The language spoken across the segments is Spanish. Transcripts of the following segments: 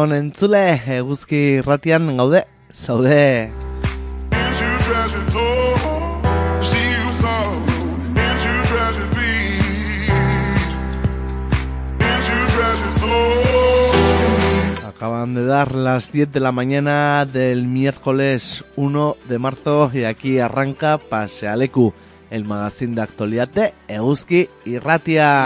Egunon entzule, eguzki ratian gaude, zaude. Acaban de dar las 10 de la mañana del miércoles 1 de marzo y aquí arranca Pasealeku, el magazine de actualidad de Euski y Ratia.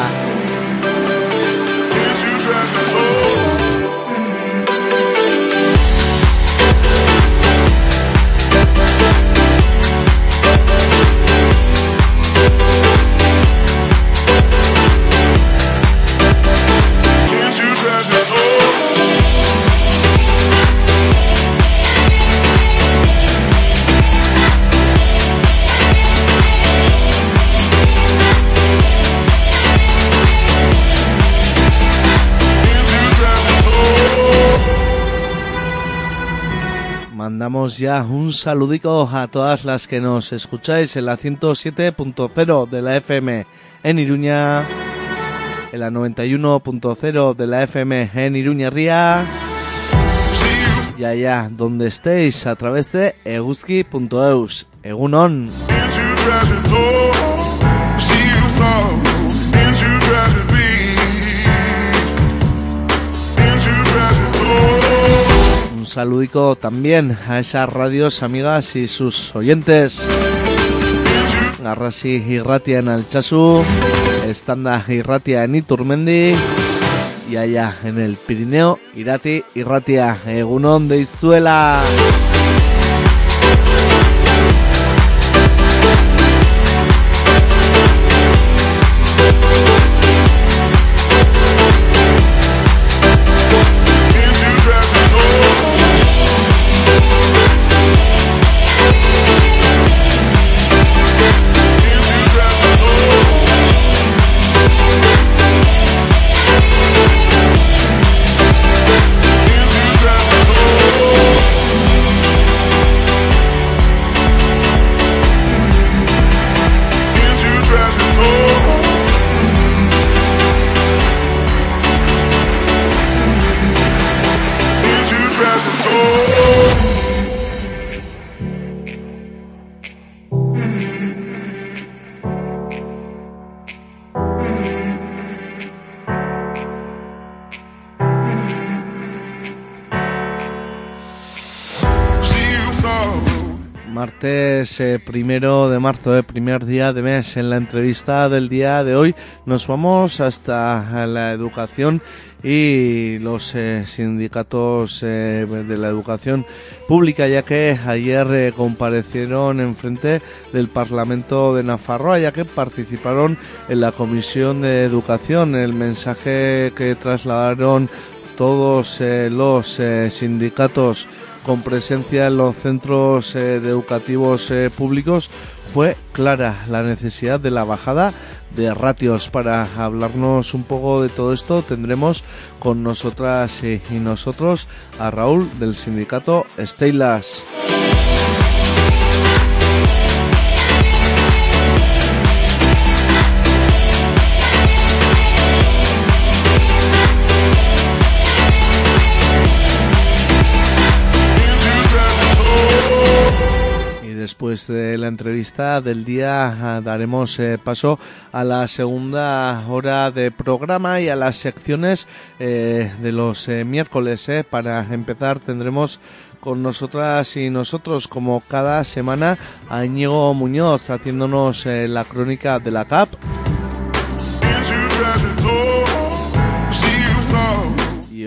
Mandamos ya un saludico a todas las que nos escucháis en la 107.0 de la FM en Iruña, en la 91.0 de la FM en Iruña Ría y allá donde estéis a través de eguzki.eus. Egunon. Un saludico también a esas radios amigas y sus oyentes. Garrasi Irratia en Alchazu, Estanda Irratia en Iturmendi y allá en el Pirineo Irati Irratia, Egunon de Izuela. Martes eh, primero de marzo, eh, primer día de mes. En la entrevista del día de hoy nos vamos hasta la educación y los eh, sindicatos eh, de la educación pública, ya que ayer eh, comparecieron en frente del Parlamento de Nafarroa, ya que participaron en la Comisión de Educación. El mensaje que trasladaron todos los sindicatos con presencia en los centros eh, educativos eh, públicos fue clara la necesidad de la bajada de ratios. Para hablarnos un poco de todo esto tendremos con nosotras y nosotros a Raúl del sindicato Steylas. Después de la entrevista del día daremos eh, paso a la segunda hora de programa y a las secciones eh, de los eh, miércoles. Para empezar tendremos con nosotras y nosotros como cada semana a Íñigo Muñoz haciéndonos la crónica de la CAP.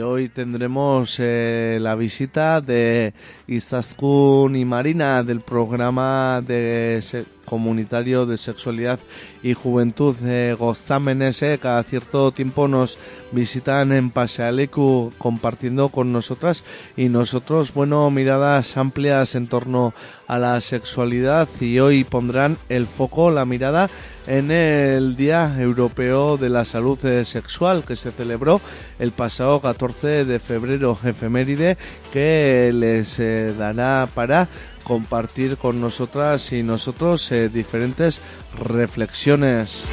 Hoy tendremos eh, la visita de Izaskun y Marina del programa de comunitario de sexualidad y juventud Gozámenes. Cada cierto tiempo nos visitan en Pasealecu compartiendo con nosotras y nosotros, bueno, miradas amplias en torno a la sexualidad y hoy pondrán el foco, la mirada en el Día Europeo de la Salud Sexual que se celebró el pasado 14 de febrero, efeméride que les eh, dará para compartir con nosotras y nosotros eh, diferentes reflexiones.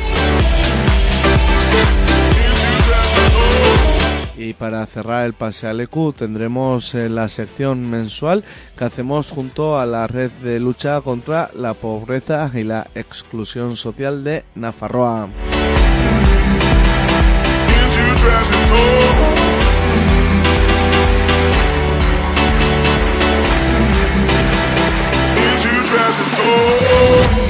Y para cerrar el pase al EQ tendremos eh, la sección mensual que hacemos junto a la red de lucha contra la pobreza y la exclusión social de Nafarroa. Ya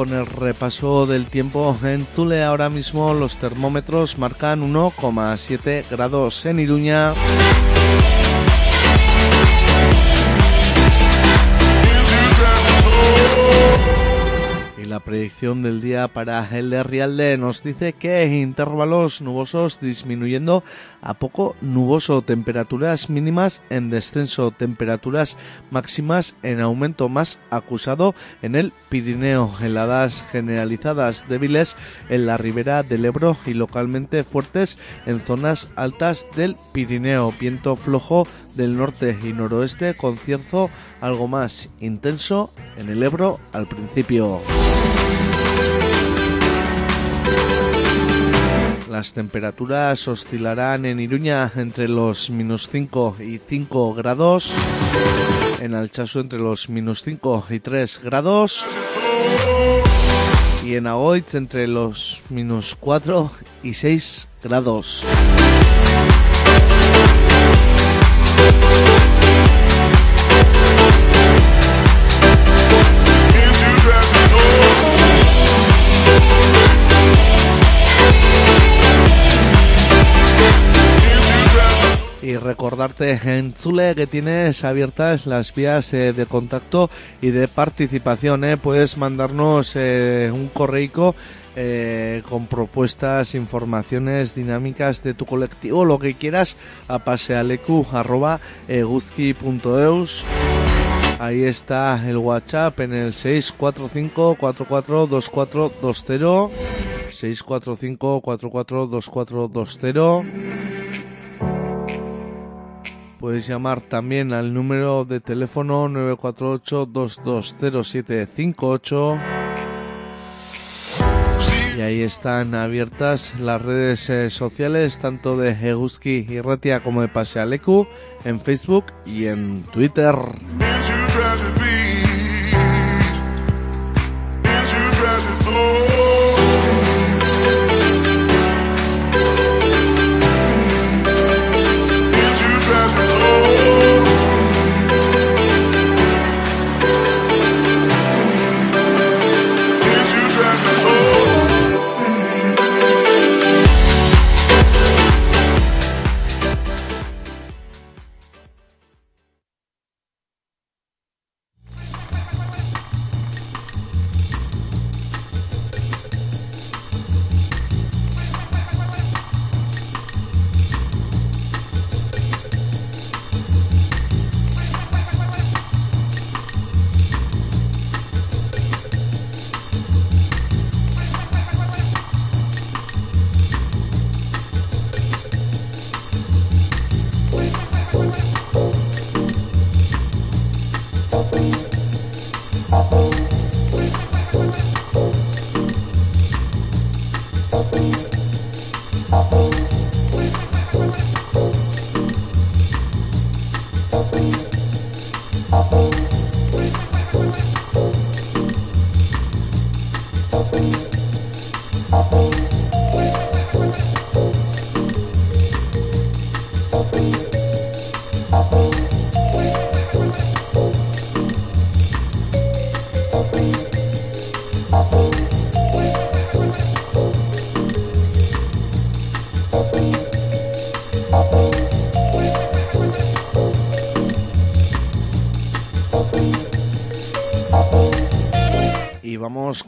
con el repaso del tiempo en Zule. Ahora mismo los termómetros marcan 1,7 grados en Iruña. La predicción del día para el de Rialde nos dice que intervalos nubosos disminuyendo a poco nuboso, temperaturas mínimas en descenso, temperaturas máximas en aumento más acusado en el Pirineo, heladas generalizadas débiles en la ribera del Ebro y localmente fuertes en zonas altas del Pirineo, viento flojo del norte y noroeste con cierzo algo más intenso en el Ebro al principio. Las temperaturas oscilarán en Iruña entre los minus 5 y 5 grados, en Alchazu entre los minus 5 y 3 grados y en Agoitz entre los minus 4 y 6 grados. Y recordarte en Zule que tienes abiertas las vías eh, de contacto y de participación. Eh. Puedes mandarnos eh, un correico con propuestas, informaciones, dinámicas de tu colectivo, lo que quieras, a pasealecu.eguzki.eus. Ahí está el WhatsApp en el 645 442420 645 442420 Puedes llamar también al número de teléfono 948-220758. Y ahí están abiertas las redes eh, sociales tanto de Eguski y Ratia como de Pasealecu en Facebook y en Twitter.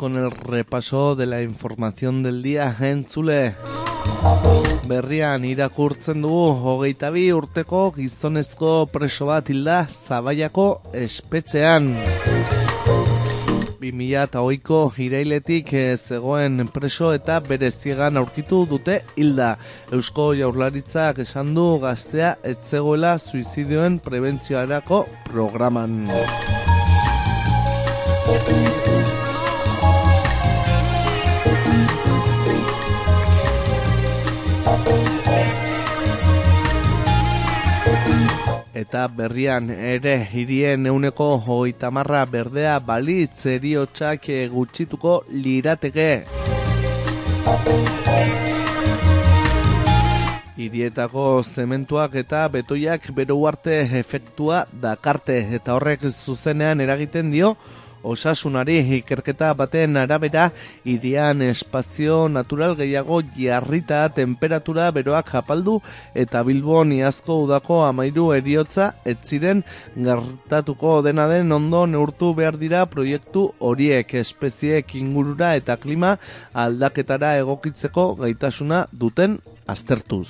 Con el repaso de la información del día entzule. Berrian irakurtzen dugu hogeita bi urteko gizonezko preso bat hilda zabaiako espetzean. 2000 eta oiko irailetik eh, zegoen preso eta bere ziegan aurkitu dute hilda. Eusko jaurlaritzak esan du gaztea ez zegoela suizidioen prebentzioarako programan. Eta berrian ere hirien euneko hogeita marra berdea balitz eriotxak gutxituko lirateke. Hirietako zementuak eta betoiak bero arte efektua dakarte eta horrek zuzenean eragiten dio osasunari ikerketa baten arabera irian espazio natural gehiago jarrita temperatura beroak japaldu eta bilbon iazko udako amairu eriotza etziren gertatuko dena den ondo neurtu behar dira proiektu horiek espeziek ingurura eta klima aldaketara egokitzeko gaitasuna duten aztertuz.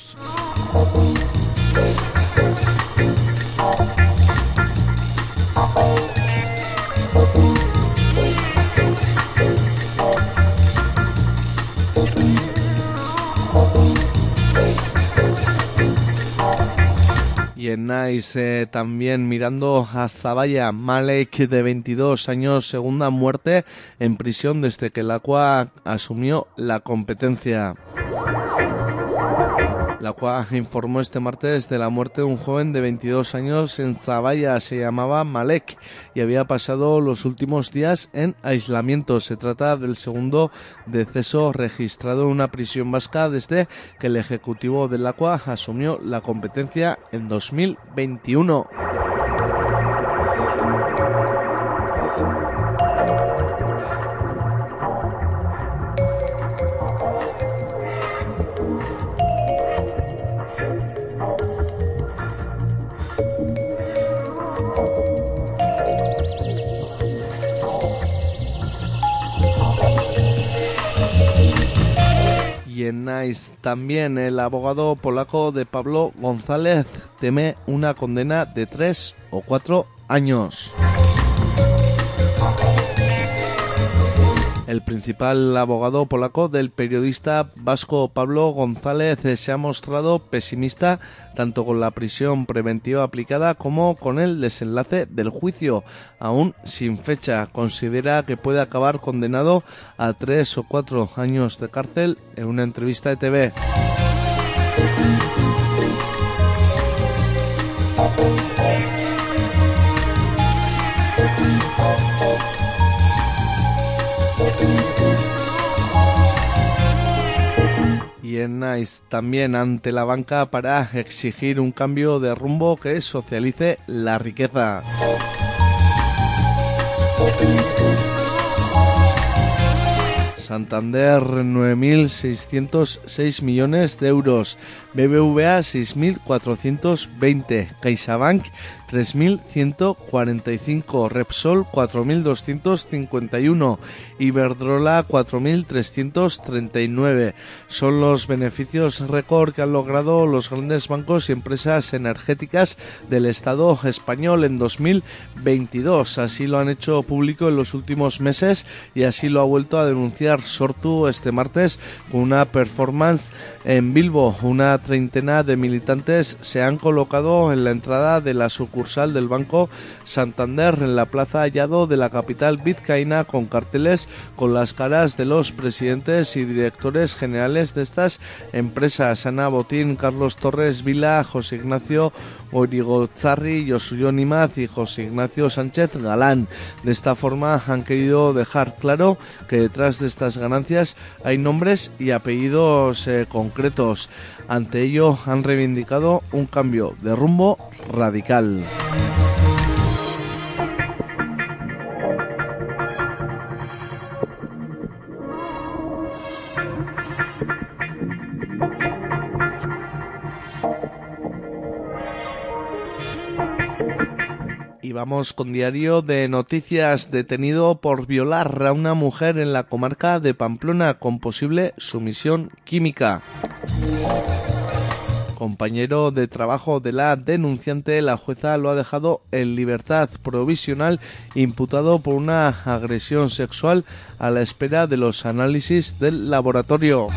Y en Nice eh, también mirando a Zabaya, Malek de 22 años, segunda muerte en prisión desde que el Aqua asumió la competencia la cual informó este martes de la muerte de un joven de 22 años en Zabaya, se llamaba Malek y había pasado los últimos días en aislamiento. Se trata del segundo deceso registrado en una prisión vasca desde que el Ejecutivo del Aqua asumió la competencia en 2021. Nice también el abogado polaco de Pablo González teme una condena de tres o cuatro años. El principal abogado polaco del periodista vasco Pablo González se ha mostrado pesimista tanto con la prisión preventiva aplicada como con el desenlace del juicio, aún sin fecha. Considera que puede acabar condenado a tres o cuatro años de cárcel en una entrevista de TV. Y en también ante la banca para exigir un cambio de rumbo que socialice la riqueza. Santander 9.606 millones de euros, BBVA 6.420, CaixaBank 3.145, Repsol 4.251, Iberdrola 4.339. Son los beneficios récord que han logrado los grandes bancos y empresas energéticas del Estado español en 2022. Así lo han hecho público en los últimos meses y así lo ha vuelto a denunciar Sortu este martes con una performance en Bilbo. Una treintena de militantes se han colocado en la entrada de la sucursal del Banco Santander en la Plaza Hallado de la capital vizcaína con carteles con las caras de los presidentes y directores generales de estas empresas. Ana Botín, Carlos Torres Vila, José Ignacio Zarri, Josuyo Nimaz y José Ignacio Sánchez Galán. De esta forma han querido dejar claro que detrás de estas ganancias hay nombres y apellidos eh, concretos. Ante ello han reivindicado un cambio de rumbo radical. Con diario de noticias detenido por violar a una mujer en la comarca de Pamplona con posible sumisión química compañero de trabajo de la denunciante, la jueza lo ha dejado en libertad provisional imputado por una agresión sexual a la espera de los análisis del laboratorio.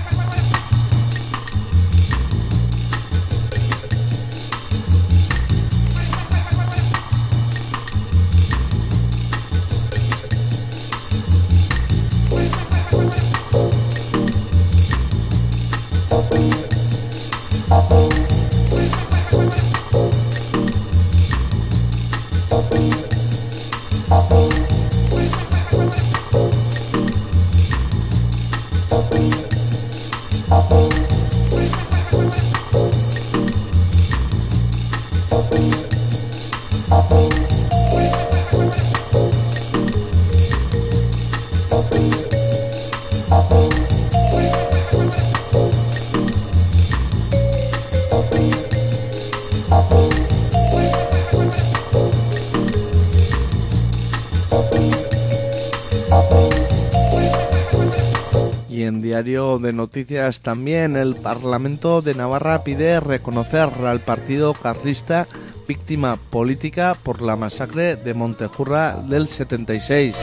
También, el Parlamento de Navarra pide reconocer al partido carlista víctima política por la masacre de Montejurra del 76.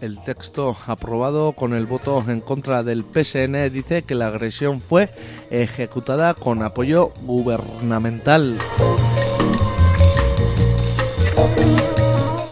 El texto aprobado con el voto en contra del PSN dice que la agresión fue ejecutada con apoyo gubernamental.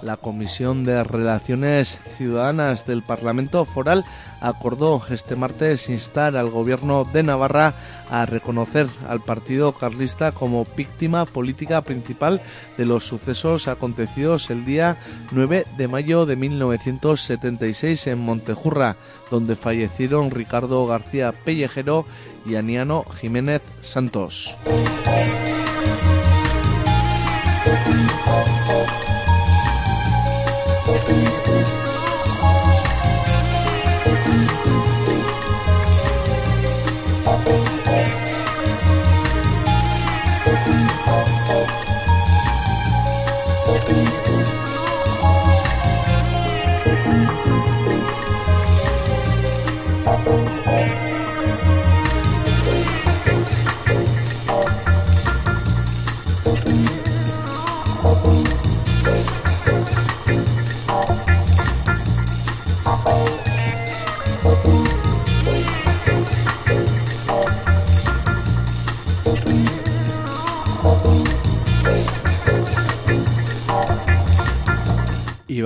La Comisión de Relaciones Ciudadanas del Parlamento Foral acordó este martes instar al Gobierno de Navarra a reconocer al Partido Carlista como víctima política principal de los sucesos acontecidos el día 9 de mayo de 1976 en Montejurra, donde fallecieron Ricardo García Pellejero y Aniano Jiménez Santos.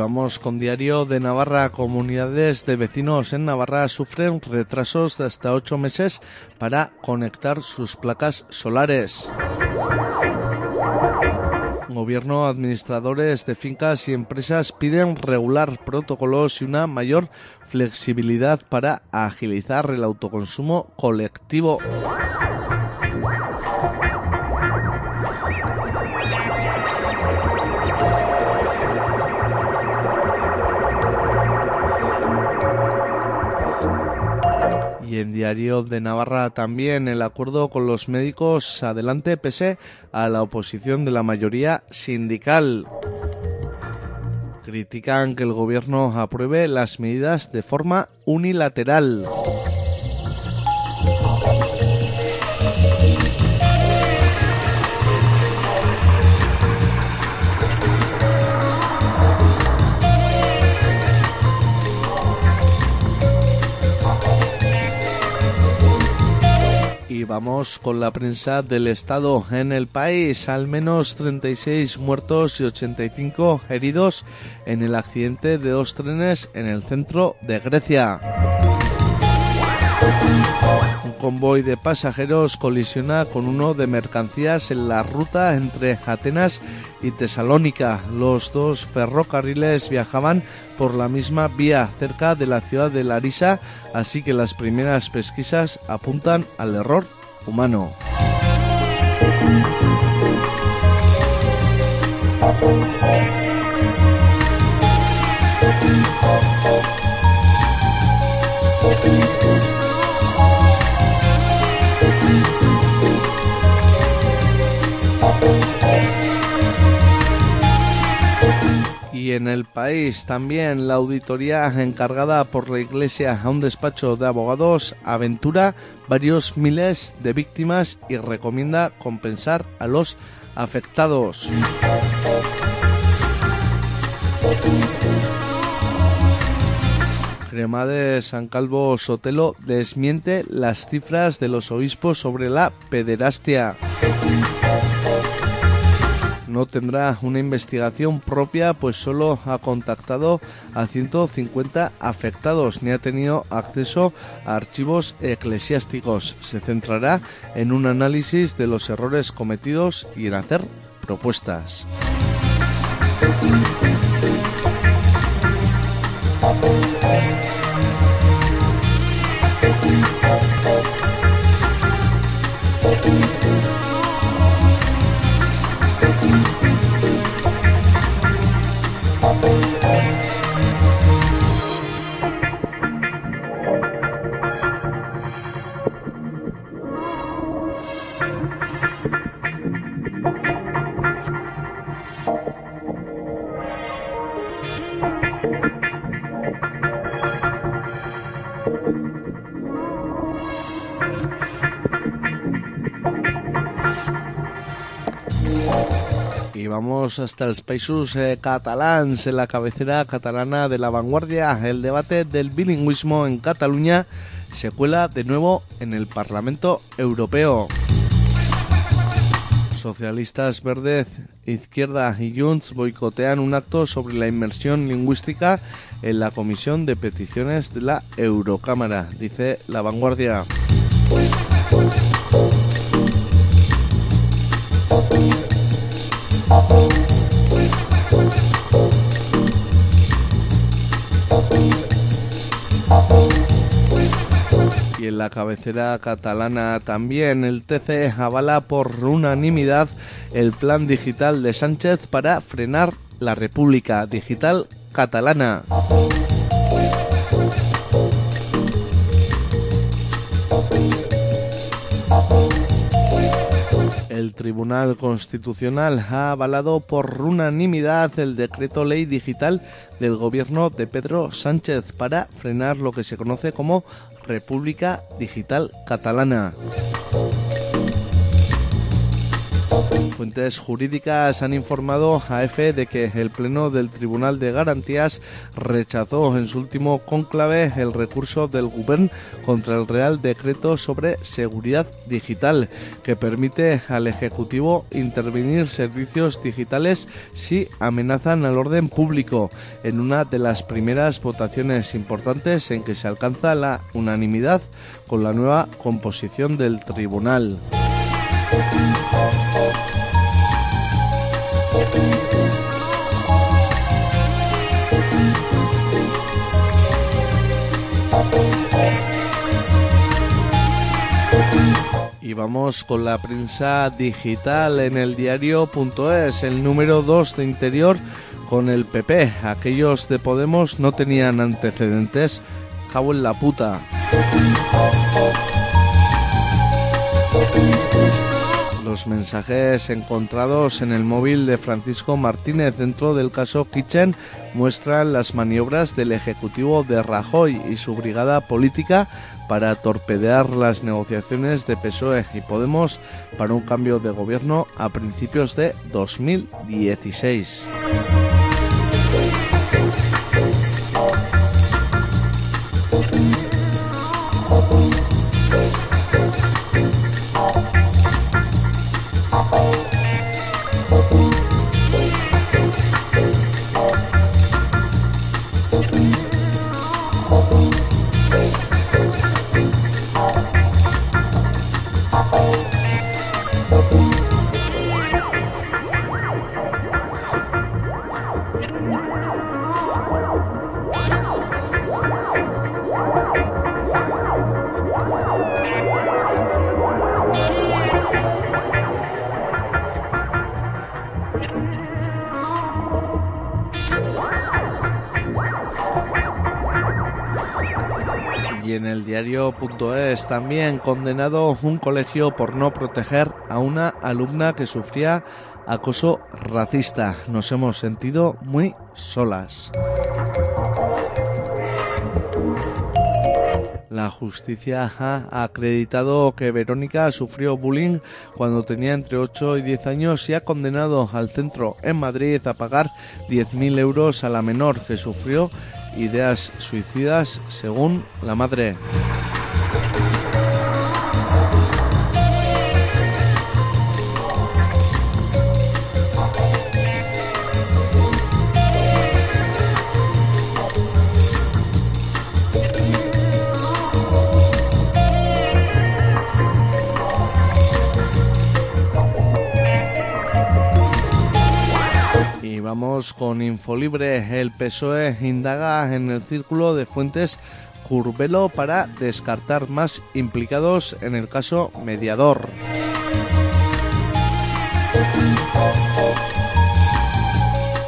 Vamos con Diario de Navarra. Comunidades de vecinos en Navarra sufren retrasos de hasta ocho meses para conectar sus placas solares. Gobierno, administradores de fincas y empresas piden regular protocolos y una mayor flexibilidad para agilizar el autoconsumo colectivo. En Diario de Navarra también el acuerdo con los médicos adelante pese a la oposición de la mayoría sindical. Critican que el gobierno apruebe las medidas de forma unilateral. Vamos con la prensa del Estado en el país. Al menos 36 muertos y 85 heridos en el accidente de dos trenes en el centro de Grecia. Convoy de pasajeros colisiona con uno de mercancías en la ruta entre Atenas y Tesalónica. Los dos ferrocarriles viajaban por la misma vía cerca de la ciudad de Larisa, así que las primeras pesquisas apuntan al error humano. El país. También la auditoría encargada por la Iglesia a un despacho de abogados aventura varios miles de víctimas y recomienda compensar a los afectados. Cremades San Calvo Sotelo desmiente las cifras de los obispos sobre la pederastia. No tendrá una investigación propia, pues solo ha contactado a 150 afectados ni ha tenido acceso a archivos eclesiásticos. Se centrará en un análisis de los errores cometidos y en hacer propuestas. Hasta el Països eh, Catalans, en la cabecera catalana de la vanguardia. El debate del bilingüismo en Cataluña se cuela de nuevo en el Parlamento Europeo. Socialistas Verdes, Izquierda y Junts boicotean un acto sobre la inmersión lingüística en la Comisión de Peticiones de la Eurocámara, dice la vanguardia. Y en la cabecera catalana también el TC avala por unanimidad el plan digital de Sánchez para frenar la República Digital Catalana. Tribunal Constitucional ha avalado por unanimidad el decreto ley digital del gobierno de Pedro Sánchez para frenar lo que se conoce como República Digital Catalana. Fuentes jurídicas han informado a EFE de que el Pleno del Tribunal de Garantías rechazó en su último cónclave el recurso del Gobierno contra el Real Decreto sobre Seguridad Digital, que permite al Ejecutivo intervenir servicios digitales si amenazan al orden público, en una de las primeras votaciones importantes en que se alcanza la unanimidad con la nueva composición del tribunal. Y vamos con la prensa digital en el diario.es, el número 2 de interior con el PP. Aquellos de Podemos no tenían antecedentes. Cabo en la puta. Los mensajes encontrados en el móvil de Francisco Martínez dentro del caso Kitchen muestran las maniobras del Ejecutivo de Rajoy y su brigada política para torpedear las negociaciones de PSOE y Podemos para un cambio de gobierno a principios de 2016. También condenado un colegio por no proteger a una alumna que sufría acoso racista. Nos hemos sentido muy solas. La justicia ha acreditado que Verónica sufrió bullying cuando tenía entre 8 y 10 años y ha condenado al centro en Madrid a pagar 10.000 euros a la menor que sufrió ideas suicidas según la madre. Con Infolibre. El PSOE indaga en el círculo de fuentes Curvelo para descartar más implicados en el caso mediador.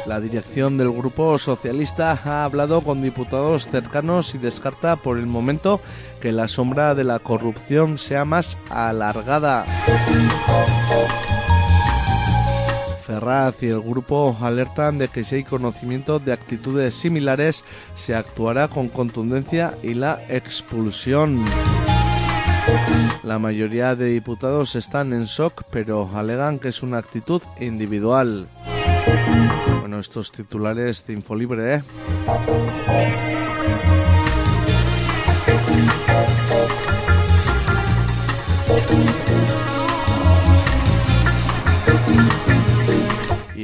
La dirección del Grupo Socialista ha hablado con diputados cercanos y descarta por el momento que la sombra de la corrupción sea más alargada. Ferraz y el grupo alertan de que si hay conocimiento de actitudes similares se actuará con contundencia y la expulsión. La mayoría de diputados están en shock, pero alegan que es una actitud individual. Bueno, estos titulares de Infolibre, ¿eh?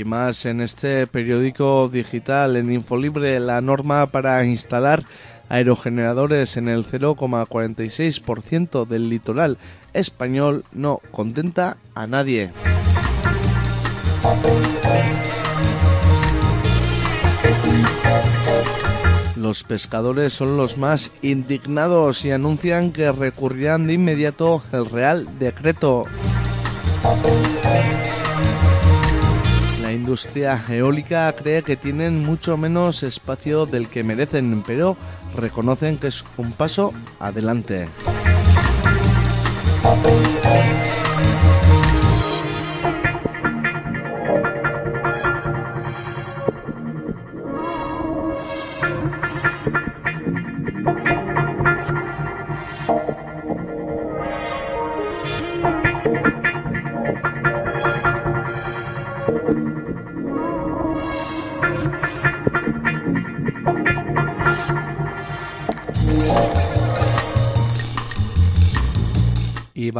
Y más en este periódico digital en Infolibre la norma para instalar aerogeneradores en el 0,46% del litoral español no contenta a nadie. Los pescadores son los más indignados y anuncian que recurrirán de inmediato el Real Decreto. La industria eólica cree que tienen mucho menos espacio del que merecen, pero reconocen que es un paso adelante.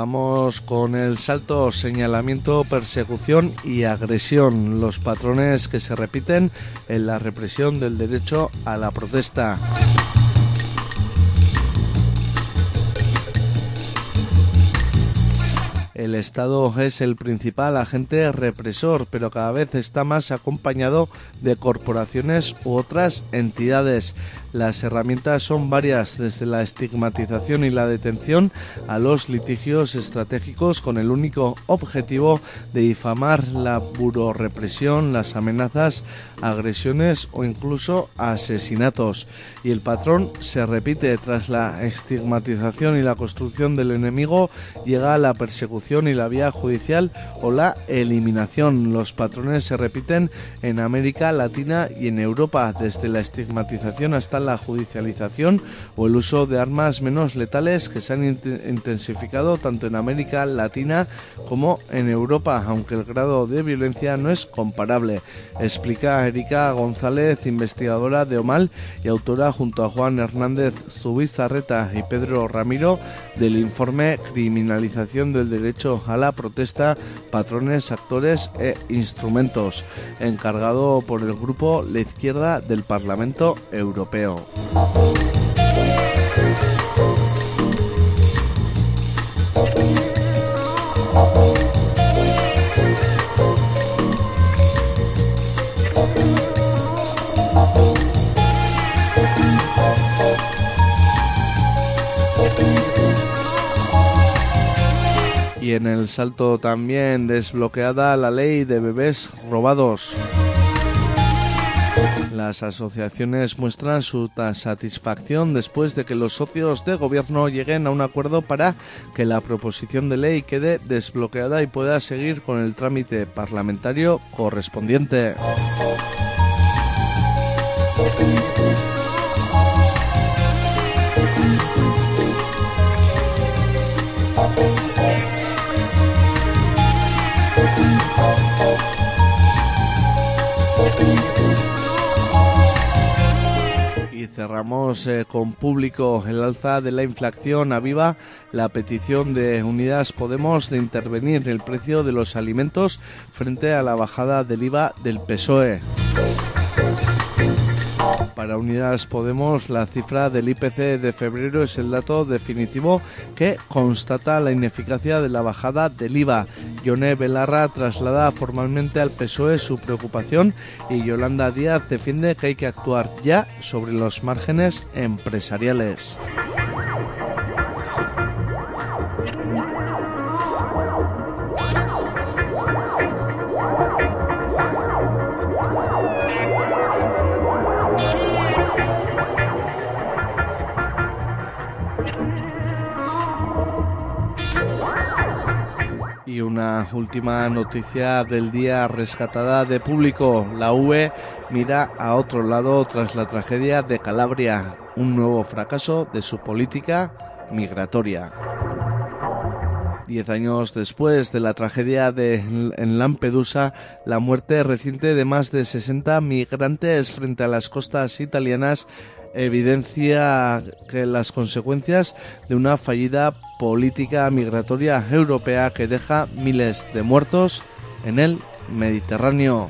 Vamos con el salto, señalamiento, persecución y agresión, los patrones que se repiten en la represión del derecho a la protesta. El Estado es el principal agente represor, pero cada vez está más acompañado de corporaciones u otras entidades. Las herramientas son varias, desde la estigmatización y la detención a los litigios estratégicos con el único objetivo de difamar la burorepresión, las amenazas, agresiones o incluso asesinatos. Y el patrón se repite tras la estigmatización y la construcción del enemigo, llega la persecución y la vía judicial o la eliminación. Los patrones se repiten en América Latina y en Europa, desde la estigmatización hasta la judicialización o el uso de armas menos letales que se han intensificado tanto en América Latina como en Europa, aunque el grado de violencia no es comparable, explica Erika González, investigadora de OMAL y autora junto a Juan Hernández Zubizarreta y Pedro Ramiro del informe Criminalización del Derecho a la Protesta, Patrones, Actores e Instrumentos, encargado por el grupo La Izquierda del Parlamento Europeo. El salto también desbloqueada la ley de bebés robados. Las asociaciones muestran su satisfacción después de que los socios de gobierno lleguen a un acuerdo para que la proposición de ley quede desbloqueada y pueda seguir con el trámite parlamentario correspondiente. Cerramos eh, con público el alza de la inflación aviva la petición de Unidas Podemos de intervenir el precio de los alimentos frente a la bajada del IVA del PSOE. Para Unidas Podemos, la cifra del IPC de febrero es el dato definitivo que constata la ineficacia de la bajada del IVA. Yone Belarra traslada formalmente al PSOE su preocupación y Yolanda Díaz defiende que hay que actuar ya sobre los márgenes empresariales. Una última noticia del día rescatada de público. La UE mira a otro lado tras la tragedia de Calabria, un nuevo fracaso de su política migratoria. Diez años después de la tragedia de, en Lampedusa, la muerte reciente de más de 60 migrantes frente a las costas italianas evidencia que las consecuencias de una fallida política migratoria europea que deja miles de muertos en el Mediterráneo.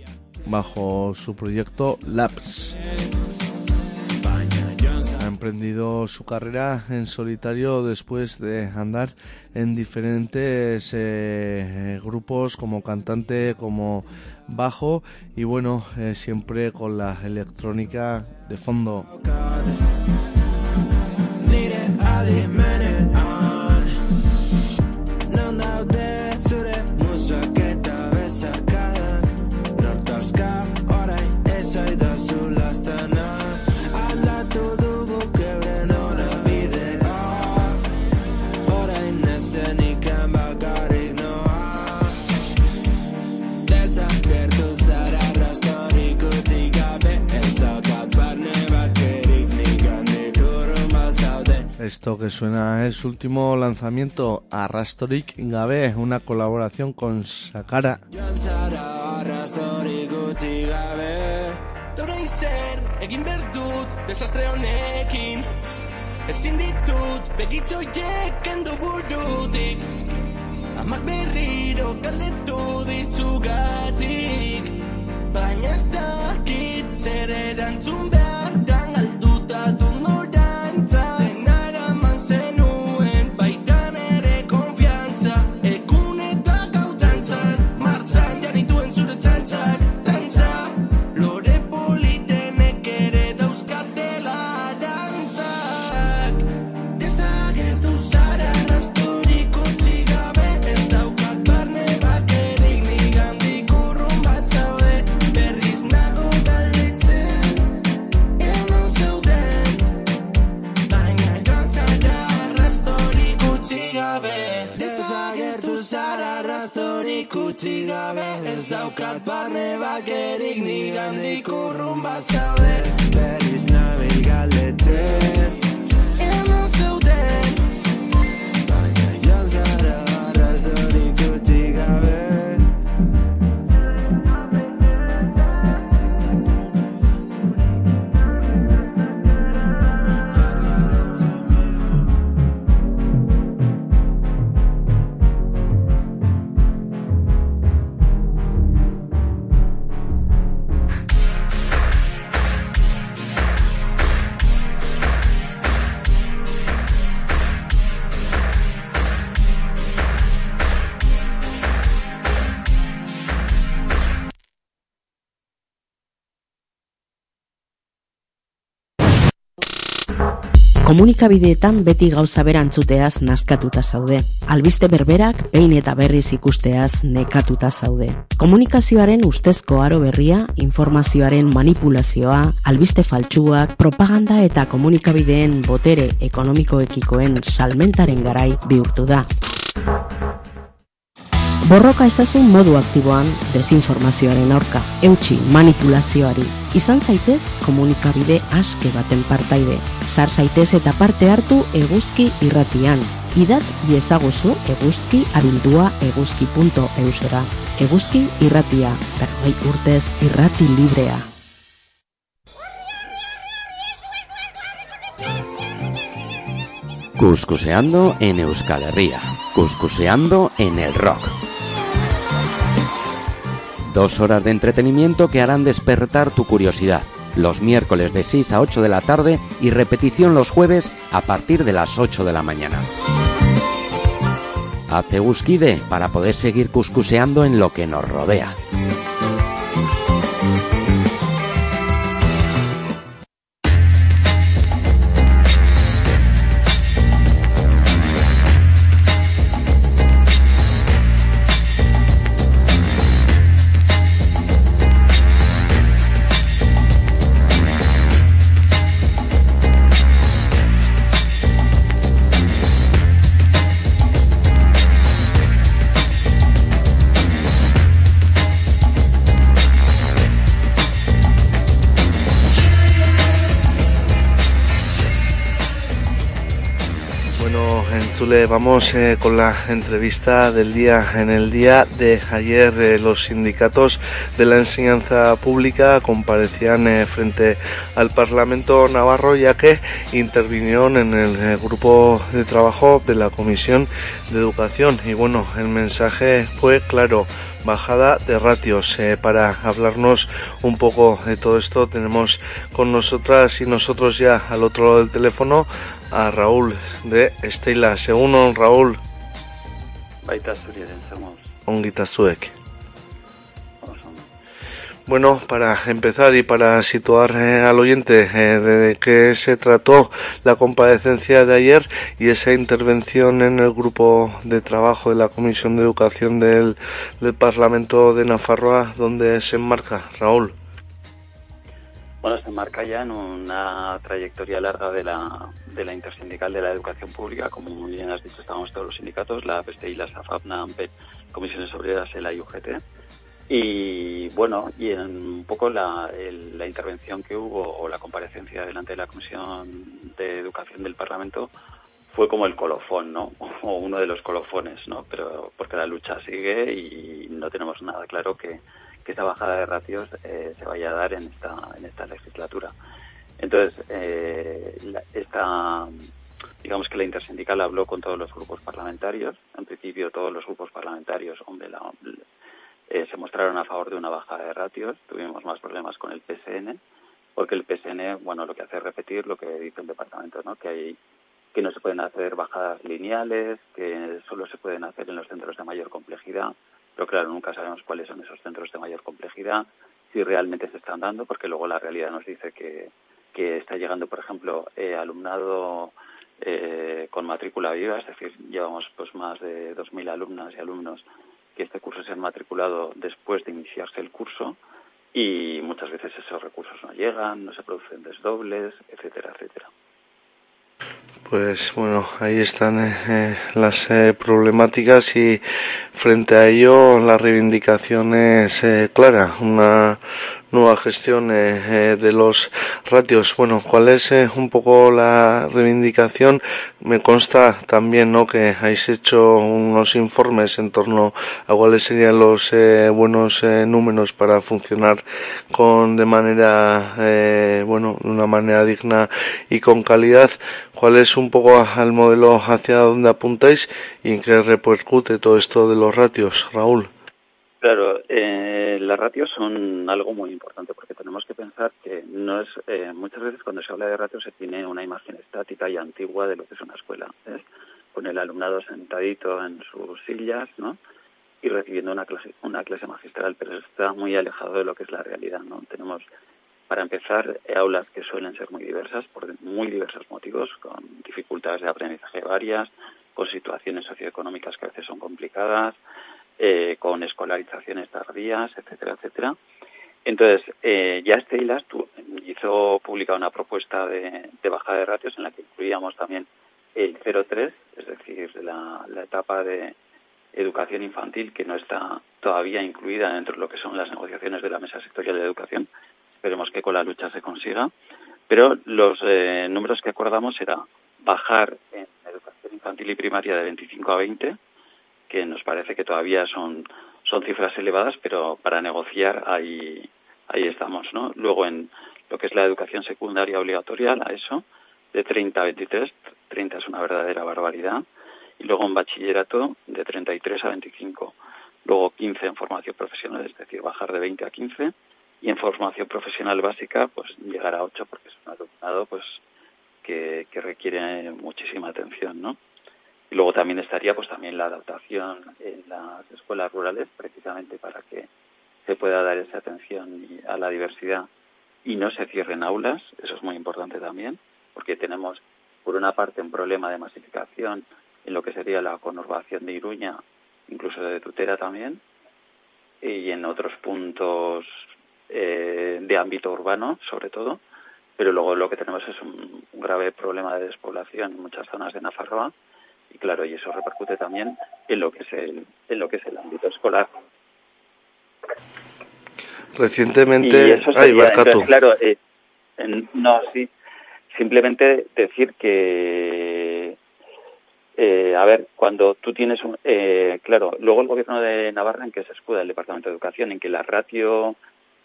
bajo su proyecto Labs. Ha emprendido su carrera en solitario después de andar en diferentes eh, grupos como cantante, como bajo y bueno, eh, siempre con la electrónica de fondo. Esto que suena es su último lanzamiento, Arrastorik Gabe, una colaboración con Sakara. Ezin ditut begitzoiek kendu burutik. Amak berriro galdetu dizugatik Baina ez dakit zer erantzun behar daukat barne bakerik nigandik urrun bat zaude. Berriz nabil galdetzen Komunikabideetan beti gauza berantzuteaz naskatuta zaude. Albiste berberak behin eta berriz ikusteaz nekatuta zaude. Komunikazioaren ustezko aro berria, informazioaren manipulazioa, albiste faltsuak, propaganda eta komunikabideen botere ekonomikoekikoen salmentaren garai bihurtu da. Borroka ezazun modu aktiboan desinformazioaren aurka, eutxi manipulazioari. Izan zaitez komunikabide aske baten partaide. Sar zaitez eta parte hartu eguzki irratian. Idatz biezaguzu eguzki abildua eguzki.eusera. Eguzki irratia, berroi urtez irrati librea. Cuscuseando en Euskal Herria. Cuscuseando en el rock. Dos horas de entretenimiento que harán despertar tu curiosidad. Los miércoles de 6 a 8 de la tarde y repetición los jueves a partir de las 8 de la mañana. Hace Busquide para poder seguir cuscuseando en lo que nos rodea. Vamos eh, con la entrevista del día. En el día de ayer eh, los sindicatos de la enseñanza pública comparecían eh, frente al Parlamento Navarro ya que intervinieron en el grupo de trabajo de la Comisión de Educación. Y bueno, el mensaje fue claro bajada de ratios. Para hablarnos un poco de todo esto tenemos con nosotras y nosotros ya al otro lado del teléfono a Raúl de Estela. Según Raúl, Baita zuri erantzungo. ongita zuek. Bueno, para empezar y para situar eh, al oyente eh, de qué se trató la comparecencia de ayer y esa intervención en el grupo de trabajo de la Comisión de Educación del, del Parlamento de Nafarroa, donde se enmarca, Raúl. Bueno, se marca ya en una trayectoria larga de la, de la intersindical de la educación pública. Como muy bien has dicho, estábamos todos los sindicatos, la PSTI, la SAFAP, NAMPE, Comisiones Obreras, la y UGT. Y bueno, y un poco la, el- la intervención que hubo o la comparecencia delante de la Comisión de Educación del Parlamento fue como el colofón, ¿no? O uno de los colofones, ¿no? Pero porque la lucha sigue y no tenemos nada claro que, que esa bajada de ratios eh, se vaya a dar en esta, en esta legislatura. Entonces, eh, esta, digamos que la intersindical habló con todos los grupos parlamentarios. En principio, todos los grupos parlamentarios, hombre, eh, se mostraron a favor de una bajada de ratios. Tuvimos más problemas con el PSN, porque el PSN, bueno, lo que hace es repetir lo que dice el departamento, ¿no? Que hay que no se pueden hacer bajadas lineales, que solo se pueden hacer en los centros de mayor complejidad, pero claro, nunca sabemos cuáles son esos centros de mayor complejidad, si realmente se están dando, porque luego la realidad nos dice que, que está llegando, por ejemplo, eh, alumnado eh, con matrícula viva, es decir, llevamos pues más de 2.000 alumnas y alumnos que este curso se han matriculado después de iniciarse el curso y muchas veces esos recursos no llegan, no se producen desdobles, etcétera, etcétera. Pues bueno, ahí están eh, eh, las eh, problemáticas y frente a ello la reivindicación es clara, una nueva gestión eh, eh, de los ratios. Bueno, ¿cuál es eh, un poco la reivindicación? Me consta también ¿no? que habéis hecho unos informes en torno a cuáles serían los buenos números para funcionar con de manera bueno de una manera digna y con calidad. ¿Cuál es un poco el modelo hacia dónde apuntáis y en qué repercute todo esto de los ratios, Raúl? Claro, eh, las ratios son algo muy importante porque tenemos que pensar que no es eh, muchas veces cuando se habla de ratios se tiene una imagen estática y antigua de lo que es una escuela, con el alumnado sentadito en sus sillas, ¿no? Y recibiendo una clase, una clase magistral, pero está muy alejado de lo que es la realidad, ¿no? Tenemos para empezar, aulas que suelen ser muy diversas, por muy diversos motivos, con dificultades de aprendizaje varias, con situaciones socioeconómicas que a veces son complicadas, eh, con escolarizaciones tardías, etcétera, etcétera. Entonces, eh, ya ILAS hizo pública una propuesta de, de, bajada de ratios en la que incluíamos también el 03, es decir, la, la etapa de educación infantil que no está todavía incluida dentro de lo que son las negociaciones de la Mesa Sectorial de Educación. Esperemos que con la lucha se consiga. Pero los eh, números que acordamos era bajar en educación infantil y primaria de 25 a 20, que nos parece que todavía son, son cifras elevadas, pero para negociar ahí, ahí estamos, ¿no? Luego en lo que es la educación secundaria obligatoria, la ESO, de 30 a 23, 30 es una verdadera barbaridad, y luego en bachillerato de 33 a 25, luego 15 en formación profesional, es decir, bajar de 20 a 15, y en formación profesional básica, pues llegar a 8 porque es un alumnado pues que requiere muchísima atención, ¿no? Y luego también estaría pues también la adaptación en las escuelas rurales precisamente para que se pueda dar esa atención a la diversidad y no se cierren aulas, eso es muy importante también, porque tenemos por una parte un problema de masificación en lo que sería la conurbación de Iruña, incluso de Tutera también, y en otros puntos eh, de ámbito urbano, sobre todo, pero luego lo que tenemos es un, grave problema de despoblación en muchas zonas de Nafarroa, y claro, y eso repercute también en lo que es el, en lo que es el ámbito escolar. Recientemente, claro, eh, no, sí, simplemente decir que, eh, a ver, cuando tú tienes un, eh, claro, luego el gobierno de Navarra en que se escuda el Departamento de Educación, en que la ratio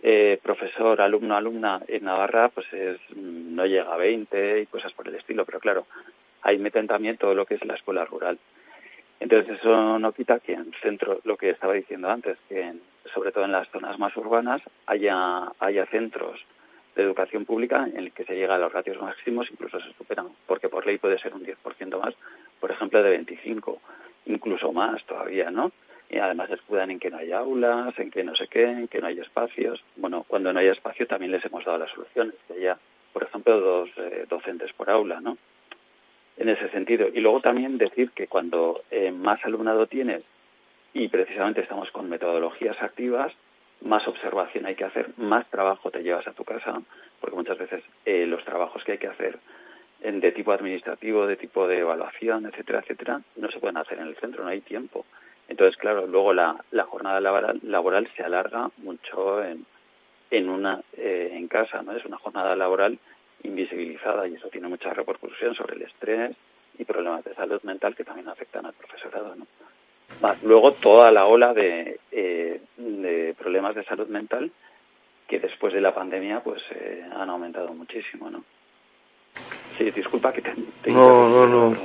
eh, profesor, alumno, alumna en Navarra, pues es, no llega a 20 y cosas por el estilo, pero claro, ahí meten también todo lo que es la escuela rural. Entonces eso no quita que en centro, lo que estaba diciendo antes, que sobre todo en las zonas más urbanas haya, haya centros de educación pública en el que se llega a los ratios máximos, incluso se superan, porque por ley puede ser un 10% más, por ejemplo de 25, incluso más todavía, ¿no? Y además escudan en que no hay aulas, en que no sé qué, en que no hay espacios. Bueno, cuando no hay espacio también les hemos dado las soluciones, que haya, por ejemplo, dos eh, docentes por aula, ¿no? En ese sentido. Y luego también decir que cuando eh, más alumnado tienes y precisamente estamos con metodologías activas, más observación hay que hacer, más trabajo te llevas a tu casa, porque muchas veces eh, los trabajos que hay que hacer en, de tipo administrativo, de tipo de evaluación, etcétera, etcétera, no se pueden hacer en el centro, no hay tiempo. Entonces, claro, luego la, la jornada laboral, laboral se alarga mucho en, en una eh, en casa, ¿no? Es una jornada laboral invisibilizada y eso tiene mucha repercusión sobre el estrés y problemas de salud mental que también afectan al profesorado. ¿no? Más luego toda la ola de, eh, problemas de salud mental que después de la pandemia pues eh, han aumentado muchísimo. ¿no? Sí, disculpa que te... no, no, no.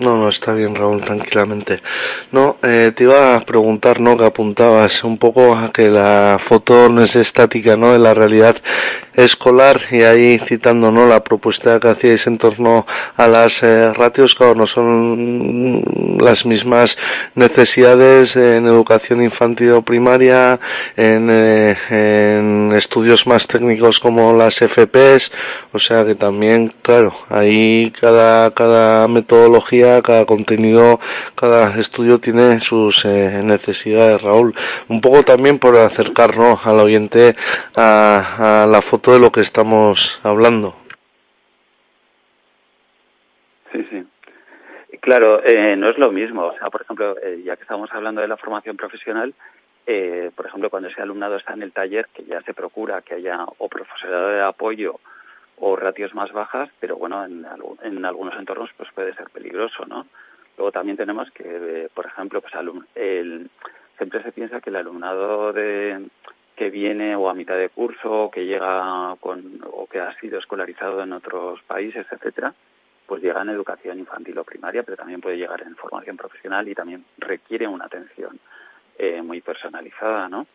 No, no, está bien, Raúl, tranquilamente. No, eh, te iba a preguntar, ¿no? Que apuntabas un poco a que la foto no es estática, ¿no? De la realidad escolar y ahí citando, ¿no? La propuesta que hacíais en torno a las eh, ratios, claro, no son las mismas necesidades en educación infantil o primaria, en, eh, en estudios más técnicos como las FPs, o sea que también, claro, ahí cada, cada metodología, cada contenido, cada estudio tiene sus eh, necesidades, Raúl. Un poco también por acercarnos al oyente a, a la foto de lo que estamos hablando. Sí, sí. Claro, eh, no es lo mismo. O sea, por ejemplo, eh, ya que estamos hablando de la formación profesional, eh, por ejemplo, cuando ese alumnado está en el taller, que ya se procura que haya o profesorado de apoyo o ratios más bajas, pero bueno, en, en algunos entornos pues puede ser peligroso, ¿no? Luego también tenemos que, eh, por ejemplo, pues el, siempre se piensa que el alumnado de que viene o a mitad de curso o que llega con o que ha sido escolarizado en otros países, etcétera, pues llega en educación infantil o primaria, pero también puede llegar en formación profesional y también requiere una atención eh, muy personalizada, ¿no?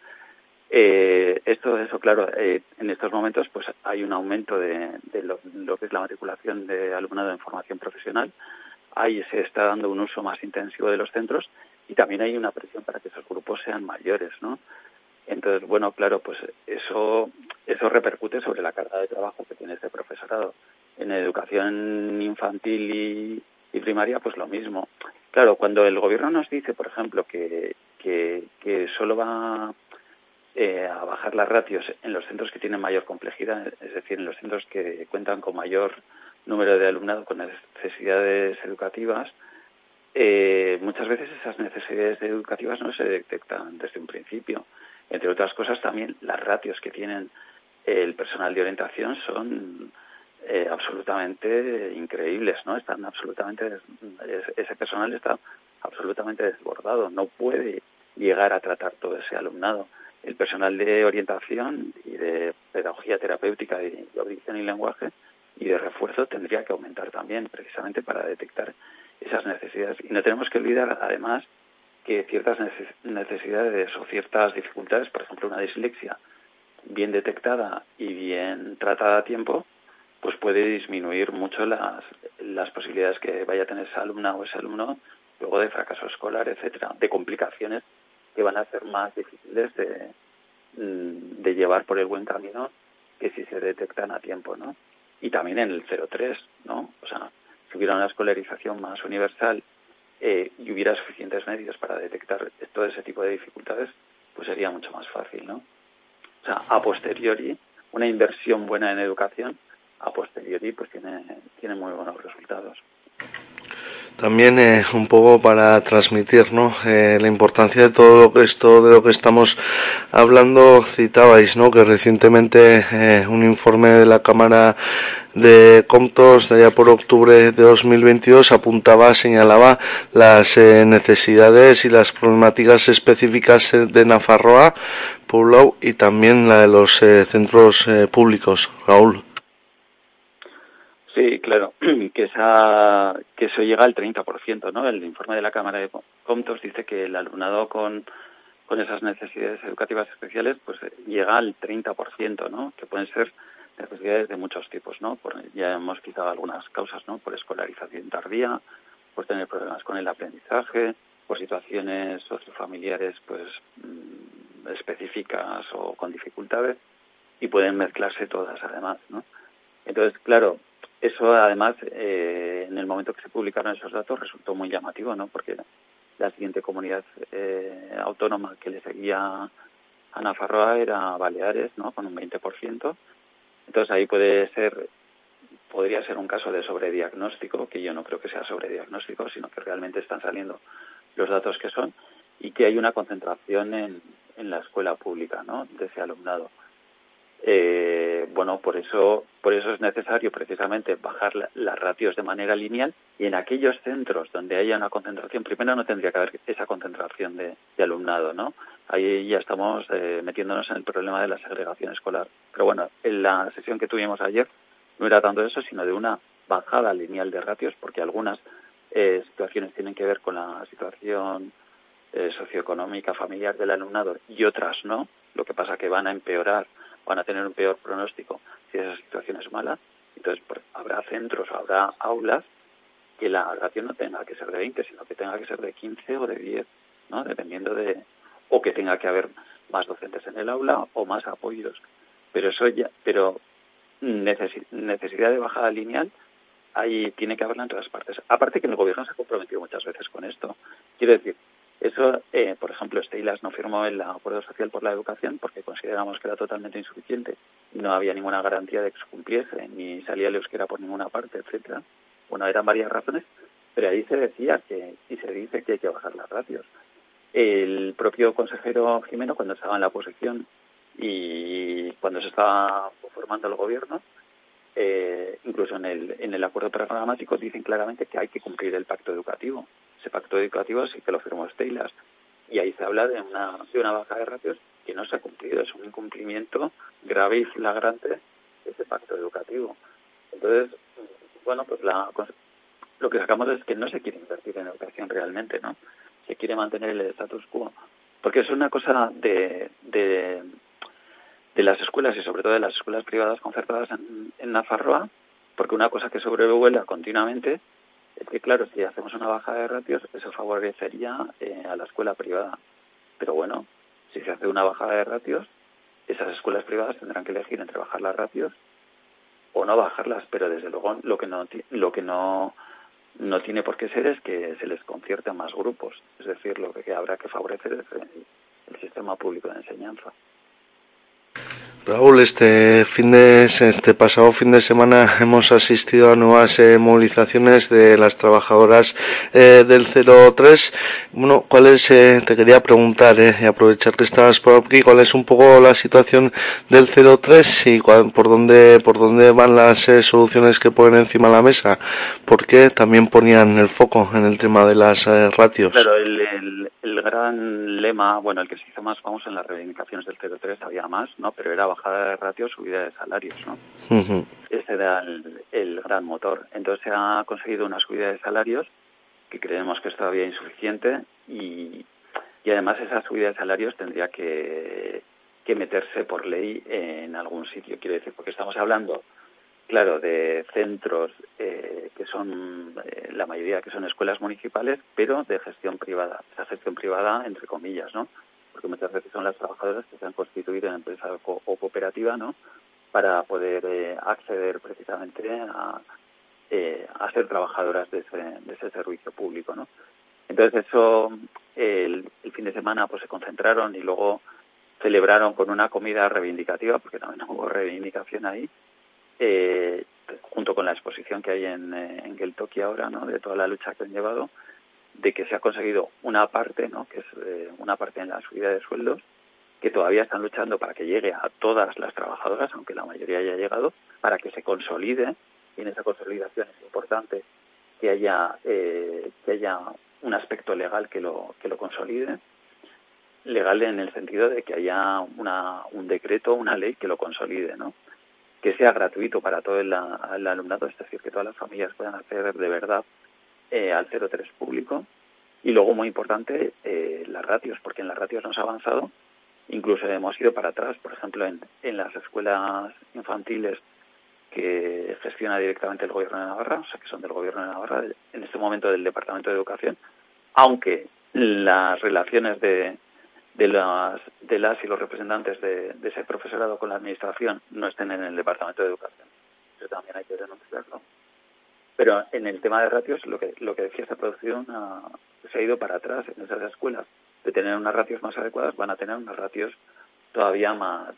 Eh, esto, eso, claro, eh, en estos momentos pues hay un aumento de, lo, que es la matriculación de alumnado en formación profesional. Ahí se está dando un uso más intensivo de los centros y también hay una presión para que esos grupos sean mayores, ¿no? Entonces, bueno, claro, pues eso, eso repercute sobre la carga de trabajo que tiene este profesorado. En educación infantil y, primaria, pues lo mismo. Claro, cuando el gobierno nos dice, por ejemplo, que, que, solo va eh, a bajar las ratios en los centros que tienen mayor complejidad, es decir, en los centros que cuentan con mayor número de alumnado con necesidades educativas, eh, muchas veces esas necesidades educativas no se detectan desde un principio. Entre otras cosas, también las ratios que tienen el personal de orientación son eh, absolutamente increíbles, ¿no? Están absolutamente ese personal está absolutamente desbordado, no puede llegar a tratar todo ese alumnado. El personal de orientación y de pedagogía terapéutica de audición y lenguaje y de refuerzo tendría que aumentar también, precisamente para detectar esas necesidades. Y no tenemos que olvidar, además, que ciertas necesidades o ciertas dificultades, por ejemplo una dislexia, bien detectada y bien tratada a tiempo, pues puede disminuir mucho las, las posibilidades que vaya a tener esa alumna o ese alumno luego de fracaso escolar, etcétera, de complicaciones que van a ser más difíciles de, mm, de llevar por el buen camino que si se detectan a tiempo, ¿no? Y también en el 03, ¿no? O sea, si hubiera una escolarización más universal eh, y hubiera suficientes medios para detectar todo ese tipo de dificultades, pues sería mucho más fácil, ¿no? O sea, a posteriori, una inversión buena en educación, a posteriori, pues tiene, tiene muy buenos resultados. También eh, un poco para transmitir. Eh, la importancia de todo esto de lo que estamos hablando, citabais ¿no? que recientemente eh, un informe de la Cámara de Comptos de allá por octubre de 2022 apuntaba, señalaba las necesidades y las problemáticas específicas de Nafarroa, Pueblo y también la de los centros públicos. Raúl. Sí, claro, que, esa, que eso llega al 30%, ¿no? El informe de la Cámara de Comptos dice que el alumnado con, con esas necesidades educativas especiales pues llega al 30%, ¿no? Que pueden ser necesidades de muchos tipos, ¿no? Por, ya hemos quitado algunas causas, ¿no? Por escolarización tardía, por tener problemas con el aprendizaje, por situaciones sociofamiliares pues mm, específicas o con dificultades y pueden mezclarse todas además, ¿no? Entonces, claro, eso, además, eh, en el momento que se publicaron esos datos resultó muy llamativo, ¿no? Porque la siguiente comunidad eh, autónoma que le seguía a Nafarroa era Baleares, ¿no? Con un 20%. Entonces ahí puede ser, podría ser un caso de sobrediagnóstico, que yo no creo que sea sobrediagnóstico, sino que realmente están saliendo los datos que son y que hay una concentración en, en la escuela pública, ¿no? De ese alumnado. Eh, bueno, por eso, por eso es necesario precisamente bajar las ratios de manera lineal y en aquellos centros donde haya una concentración, primero no tendría que haber esa concentración de, alumnado, ¿no? Ahí ya estamos eh, metiéndonos en el problema de la segregación escolar. Pero bueno, en la sesión que tuvimos ayer no era tanto eso, sino de una bajada lineal de ratios, porque algunas eh, situaciones tienen que ver con la situación socioeconómica, familiar del alumnado y otras no. Lo que pasa que van a empeorar van a tener un peor pronóstico si esa situación es mala. Entonces, habrá centros, habrá aulas que la ratio no tenga que ser de 20, sino que tenga que ser de 15 o de 10, ¿no? Dependiendo de, o que tenga que haber más docentes en el aula o más apoyos. Pero eso ya, pero necesidad de bajada lineal, ahí tiene que haberla en todas partes. Aparte que el gobierno se ha comprometido muchas veces con esto. Quiero decir, eso, eh, por ejemplo, Estelas no firmó el Acuerdo Social por la Educación porque consideramos que era totalmente insuficiente y no había ninguna garantía de que se cumpliese, ni salía el euskera por ninguna parte, etcétera. Bueno, eran varias razones, pero ahí se decía que, y se dice que hay que bajar las ratios. El propio consejero Jimeno, cuando estaba en la oposición y cuando se estaba formando el gobierno, eh, incluso en el, en el acuerdo programático dicen claramente que hay que cumplir el pacto educativo. Ese pacto educativo sí que lo firmó Steylas. Y ahí se habla de una, de una baja de ratios que no se ha cumplido. Es un incumplimiento grave y flagrante de ese pacto educativo. Entonces, bueno, pues la, lo que sacamos es que no se quiere invertir en educación realmente, ¿no? Se quiere mantener el status quo. Porque es una cosa de, de, de las escuelas y sobre todo de las escuelas privadas concertadas en, en Nafarroa, porque una cosa que sobrevuela continuamente es que, claro, si hacemos una baja de ratios, eso favorecería eh, a la escuela privada. Pero bueno, si se hace una bajada de ratios, esas escuelas privadas tendrán que elegir entre bajar las ratios o no bajarlas, pero desde luego lo que no lo que no no tiene por qué ser es que se les concierte a más grupos, es decir, lo que habrá que favorecer es el sistema público de enseñanza. Raúl, este fin de este pasado fin de semana hemos asistido a nuevas eh, movilizaciones de las trabajadoras eh, del 03. Bueno, ¿cuál es? Eh, te quería preguntar eh, y aprovechar que estabas por aquí, ¿cuál es un poco la situación del 03 y por dónde por dónde van las eh, soluciones que ponen encima de la mesa? Porque también ponían el foco en el tema de las ratios. El, gran lema, bueno, el que se hizo más famoso en las reivindicaciones del 03 había más, ¿no? Pero era bajada de ratios, subida de salarios, ¿no? Uh -huh. Ese era el, el, gran motor. Entonces se ha conseguido una subida de salarios que creemos que es todavía insuficiente y, y además esa subida de salarios tendría que, que meterse por ley en algún sitio. Quiero decir, porque estamos hablando, claro, de centros eh, que son, eh, la mayoría que son escuelas municipales, pero de gestión privada. Esa gestión privada, entre comillas, ¿no? porque muchas veces son las trabajadoras que se han constituido en empresa co o cooperativa, ¿no? Para poder eh, acceder precisamente a, eh, a ser trabajadoras de ese, de ese servicio público, ¿no? Entonces eso, el, el fin de semana pues se concentraron y luego celebraron con una comida reivindicativa, porque también hubo reivindicación ahí, eh, junto con la exposición que hay en, eh, en Geltoki ahora, ¿no? De toda la lucha que han llevado, de que se ha conseguido una parte, ¿no? que es eh, una parte en la subida de sueldos, que todavía están luchando para que llegue a todas las trabajadoras, aunque la mayoría haya llegado, para que se consolide, y en esa consolidación es importante que haya, eh, que haya un aspecto legal que lo, que lo consolide, legal en el sentido de que haya una, un decreto, una ley que lo consolide, ¿no? Que sea gratuito para todo el, alumnado, es decir, que todas las familias puedan acceder de verdad eh, al 03 público. Y luego muy importante eh, las ratios porque en las ratios nos ha avanzado. Incluso hemos ido para atrás por ejemplo en, en las escuelas infantiles que gestiona directamente el gobierno de Navarra o sea que son del gobierno de Navarra en este momento del departamento de educación aunque las relaciones de de las de las y los representantes de, de ese profesorado con la administración no estén en el departamento de educación eso también hay que denunciarlo pero en el tema de ratios, lo que, lo que decía, se ha producido una, se ha ido para atrás en esas escuelas. De tener unas ratios más adecuadas, van a tener unas ratios todavía más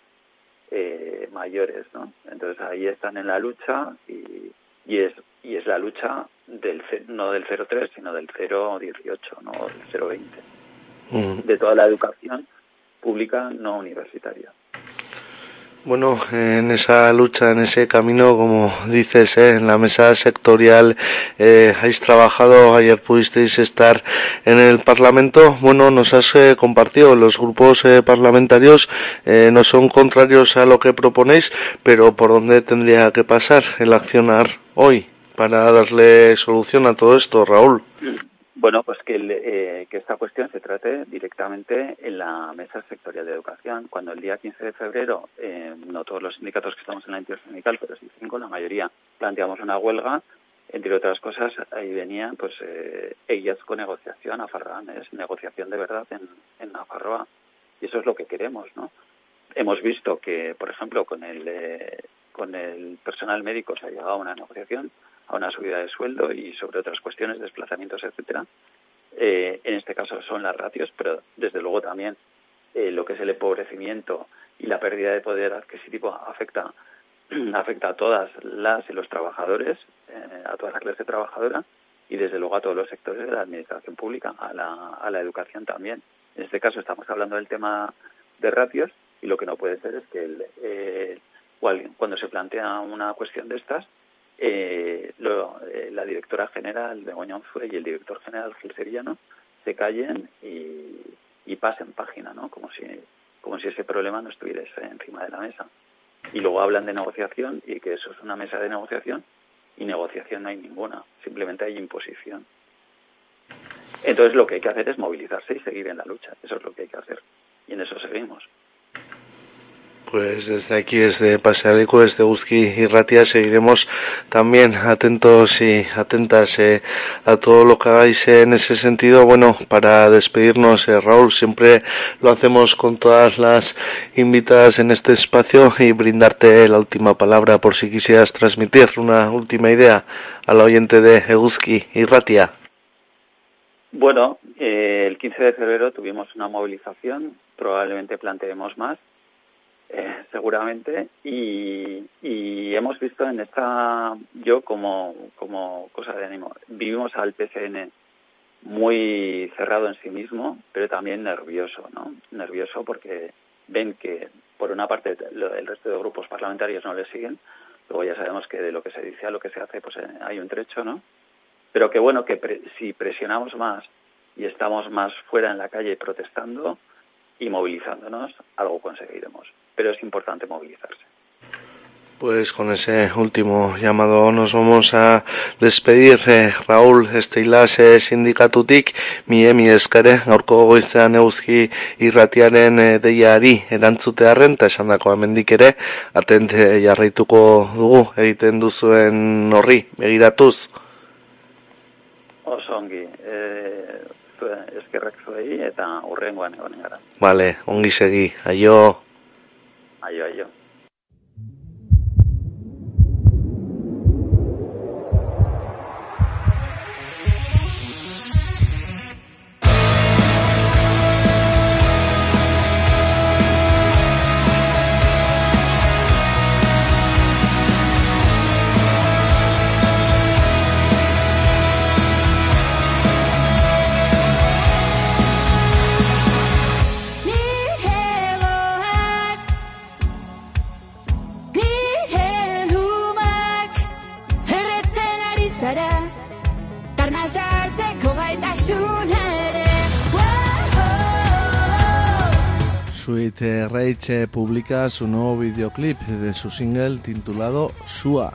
eh, mayores, ¿no? Entonces ahí están en la lucha y, y es y es la lucha del no del 03, sino del 018, no del 020. Mm. De toda la educación pública no universitaria. Bueno, en esa lucha, en ese camino, como dices, ¿eh? en la mesa sectorial eh, habéis trabajado, ayer pudisteis estar en el Parlamento. Bueno, nos has eh, compartido, los grupos eh, parlamentarios no son contrarios a lo que proponéis, pero ¿por dónde tendría que pasar el accionar hoy para darle solución a todo esto, Raúl? Bueno, pues que, el, eh, que esta cuestión se trate directamente en la mesa sectorial de educación. Cuando el día 15 de febrero, eh, no todos los sindicatos que estamos en la entidad sindical, pero sí cinco, la mayoría, planteamos una huelga, entre otras cosas, ahí venían pues eh, ellas con negociación a Farrán, es negociación de verdad en, en Nafarroa. Y eso es lo que queremos, ¿no? Hemos visto que, por ejemplo, con el, eh, con el personal médico se ha llegado a una negociación, a una subida de sueldo y sobre otras cuestiones, desplazamientos, etcétera. Eh, en este caso son las ratios, pero desde luego también eh, lo que es el empobrecimiento y la pérdida de poder adquisitivo afecta afecta a todas las y los trabajadores, eh, a toda la clase trabajadora, y desde luego a todos los sectores de la administración pública, a la, a la educación también. En este caso estamos hablando del tema de ratios y lo que no puede ser es que el, eh, cuando se plantea una cuestión de estas, eh, lo, eh, la directora general de Goñonzue y el director general Gil Sevillano se callen y, y pasen página, ¿no? Como si, como si ese problema no estuviese encima de la mesa. Y luego hablan de negociación y que eso es una mesa de negociación y negociación no hay ninguna, simplemente hay imposición. Entonces lo que hay que hacer es movilizarse y seguir en la lucha, eso es lo que hay que hacer y en eso seguimos. Pues desde aquí, desde Pasealico, desde Uzki y Ratia, seguiremos también atentos y atentas eh, a todo lo que hagáis en ese sentido. Bueno, para despedirnos, eh, Raúl, siempre lo hacemos con todas las invitadas en este espacio y brindarte la última palabra por si quisieras transmitir una última idea al oyente de Eguzki y Ratia. Bueno, eh, el 15 de febrero tuvimos una movilización, probablemente planteemos más eh, seguramente y, hemos visto en esta yo como como cosa de ánimo vivimos al PCN muy cerrado en sí mismo pero también nervioso no nervioso porque ven que por una parte el resto de grupos parlamentarios no le siguen luego ya sabemos que de lo que se dice a lo que se hace pues eh, hay un trecho no pero que bueno que pre si presionamos más y estamos más fuera en la calle protestando y movilizándonos algo conseguiremos pero es importante movilizarse. Pues con ese último llamado nos vamos a despedir. Eh, Raúl Estilas eh, sindikatutik, mi emi eskare, gaurko goizean euski irratiaren eh, deiari erantzutearen, eta esan dako amendik ere, atente eh, jarraituko dugu egiten duzuen horri, begiratuz. Oso ongi, eh, eskerrak zuei eta urrengoan egonen gara. Vale, ongi segi, aio. Ayo, ayo. Sweet Rage publica su nuevo videoclip de su single titulado Sua.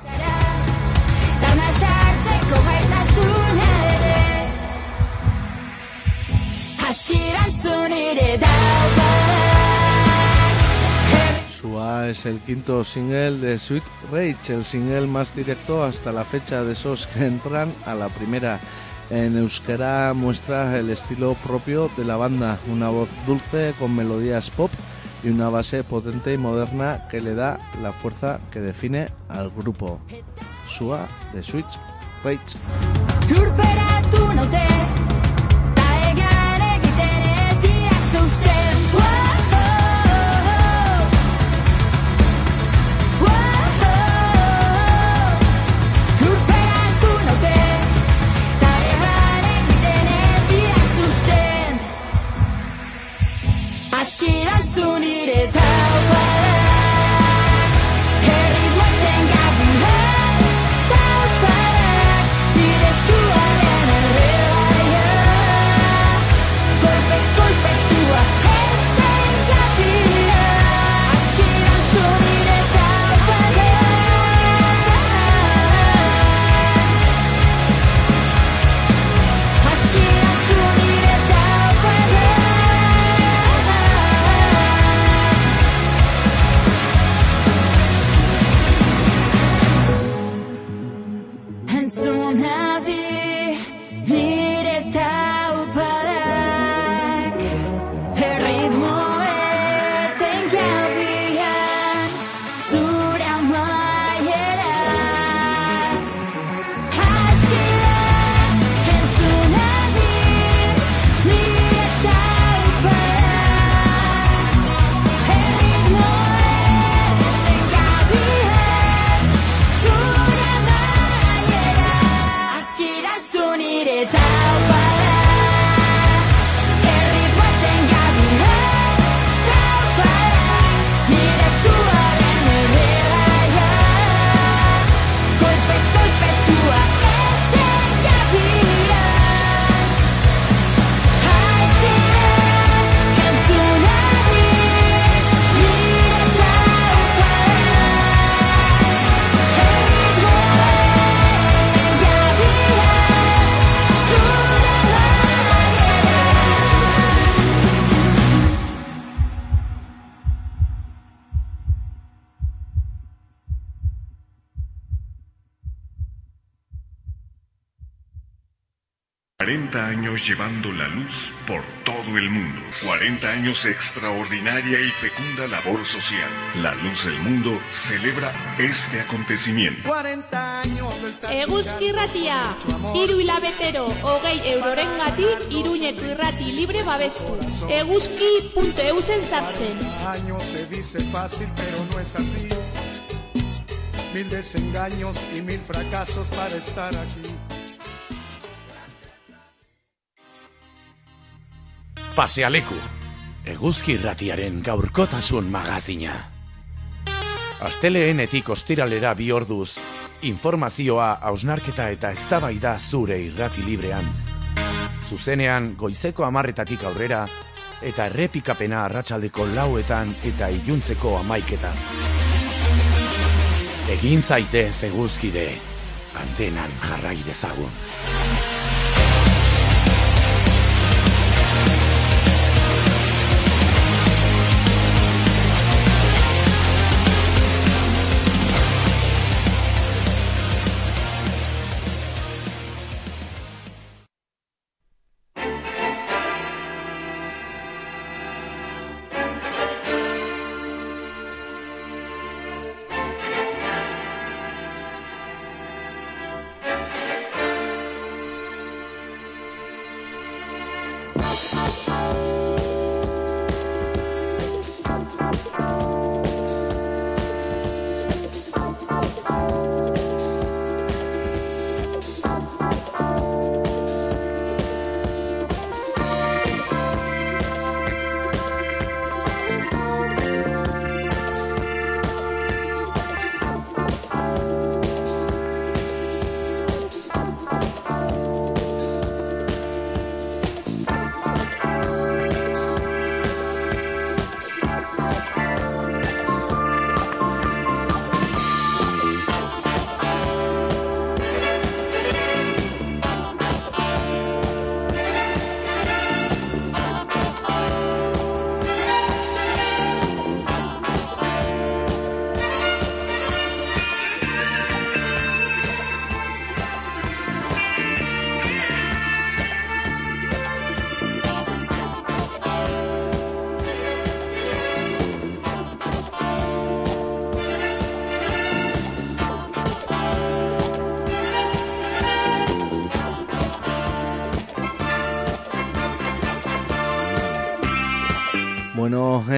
Sua es el quinto single de Sweet Rage, el single más directo hasta la fecha de esos que entran a la primera en euskera muestra el estilo propio de la banda, una voz dulce con melodías pop y una base potente y moderna que le da la fuerza que define al grupo. Sua de Switch Rage. 40 años llevando la luz por todo el mundo. 40 años de extraordinaria y fecunda labor social. La Luz del Mundo celebra este acontecimiento. 40 años Eguzki irratia, hiru hilabetero hogei eurorengatik iruñeko irrati libre babestu. Eguzki.eu zen sartzen. años se dice fácil, pero no es así. Mil desengaños y mil fracasos para estar aquí. Pasealeku, eguzki irratiaren gaurkotasun magazina. Asteleenetik ostiralera bi orduz, informazioa, hausnarketa eta eztabaida zure irrati librean. Zuzenean goizeko amarretatik aurrera, eta errepikapena arratsaldeko lauetan eta iluntzeko amaiketan. Egin zaitez eguzkide, antenan jarrai dezagun.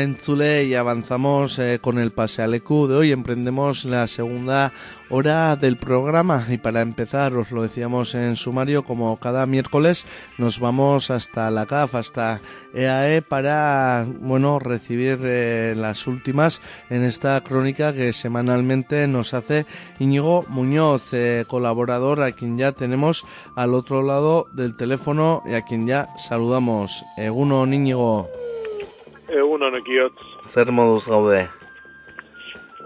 Entzule, y avanzamos eh, con el Pasealecu de hoy. Emprendemos la segunda hora del programa y para empezar, os lo decíamos en sumario, como cada miércoles nos vamos hasta la CAF, hasta EAE para, bueno, recibir eh, las últimas en esta crónica que semanalmente nos hace Íñigo Muñoz, eh, colaborador a quien ya tenemos al otro lado del teléfono y a quien ya saludamos. Eguno, Íñigo. Egun honekiot, Zer moduz gaude?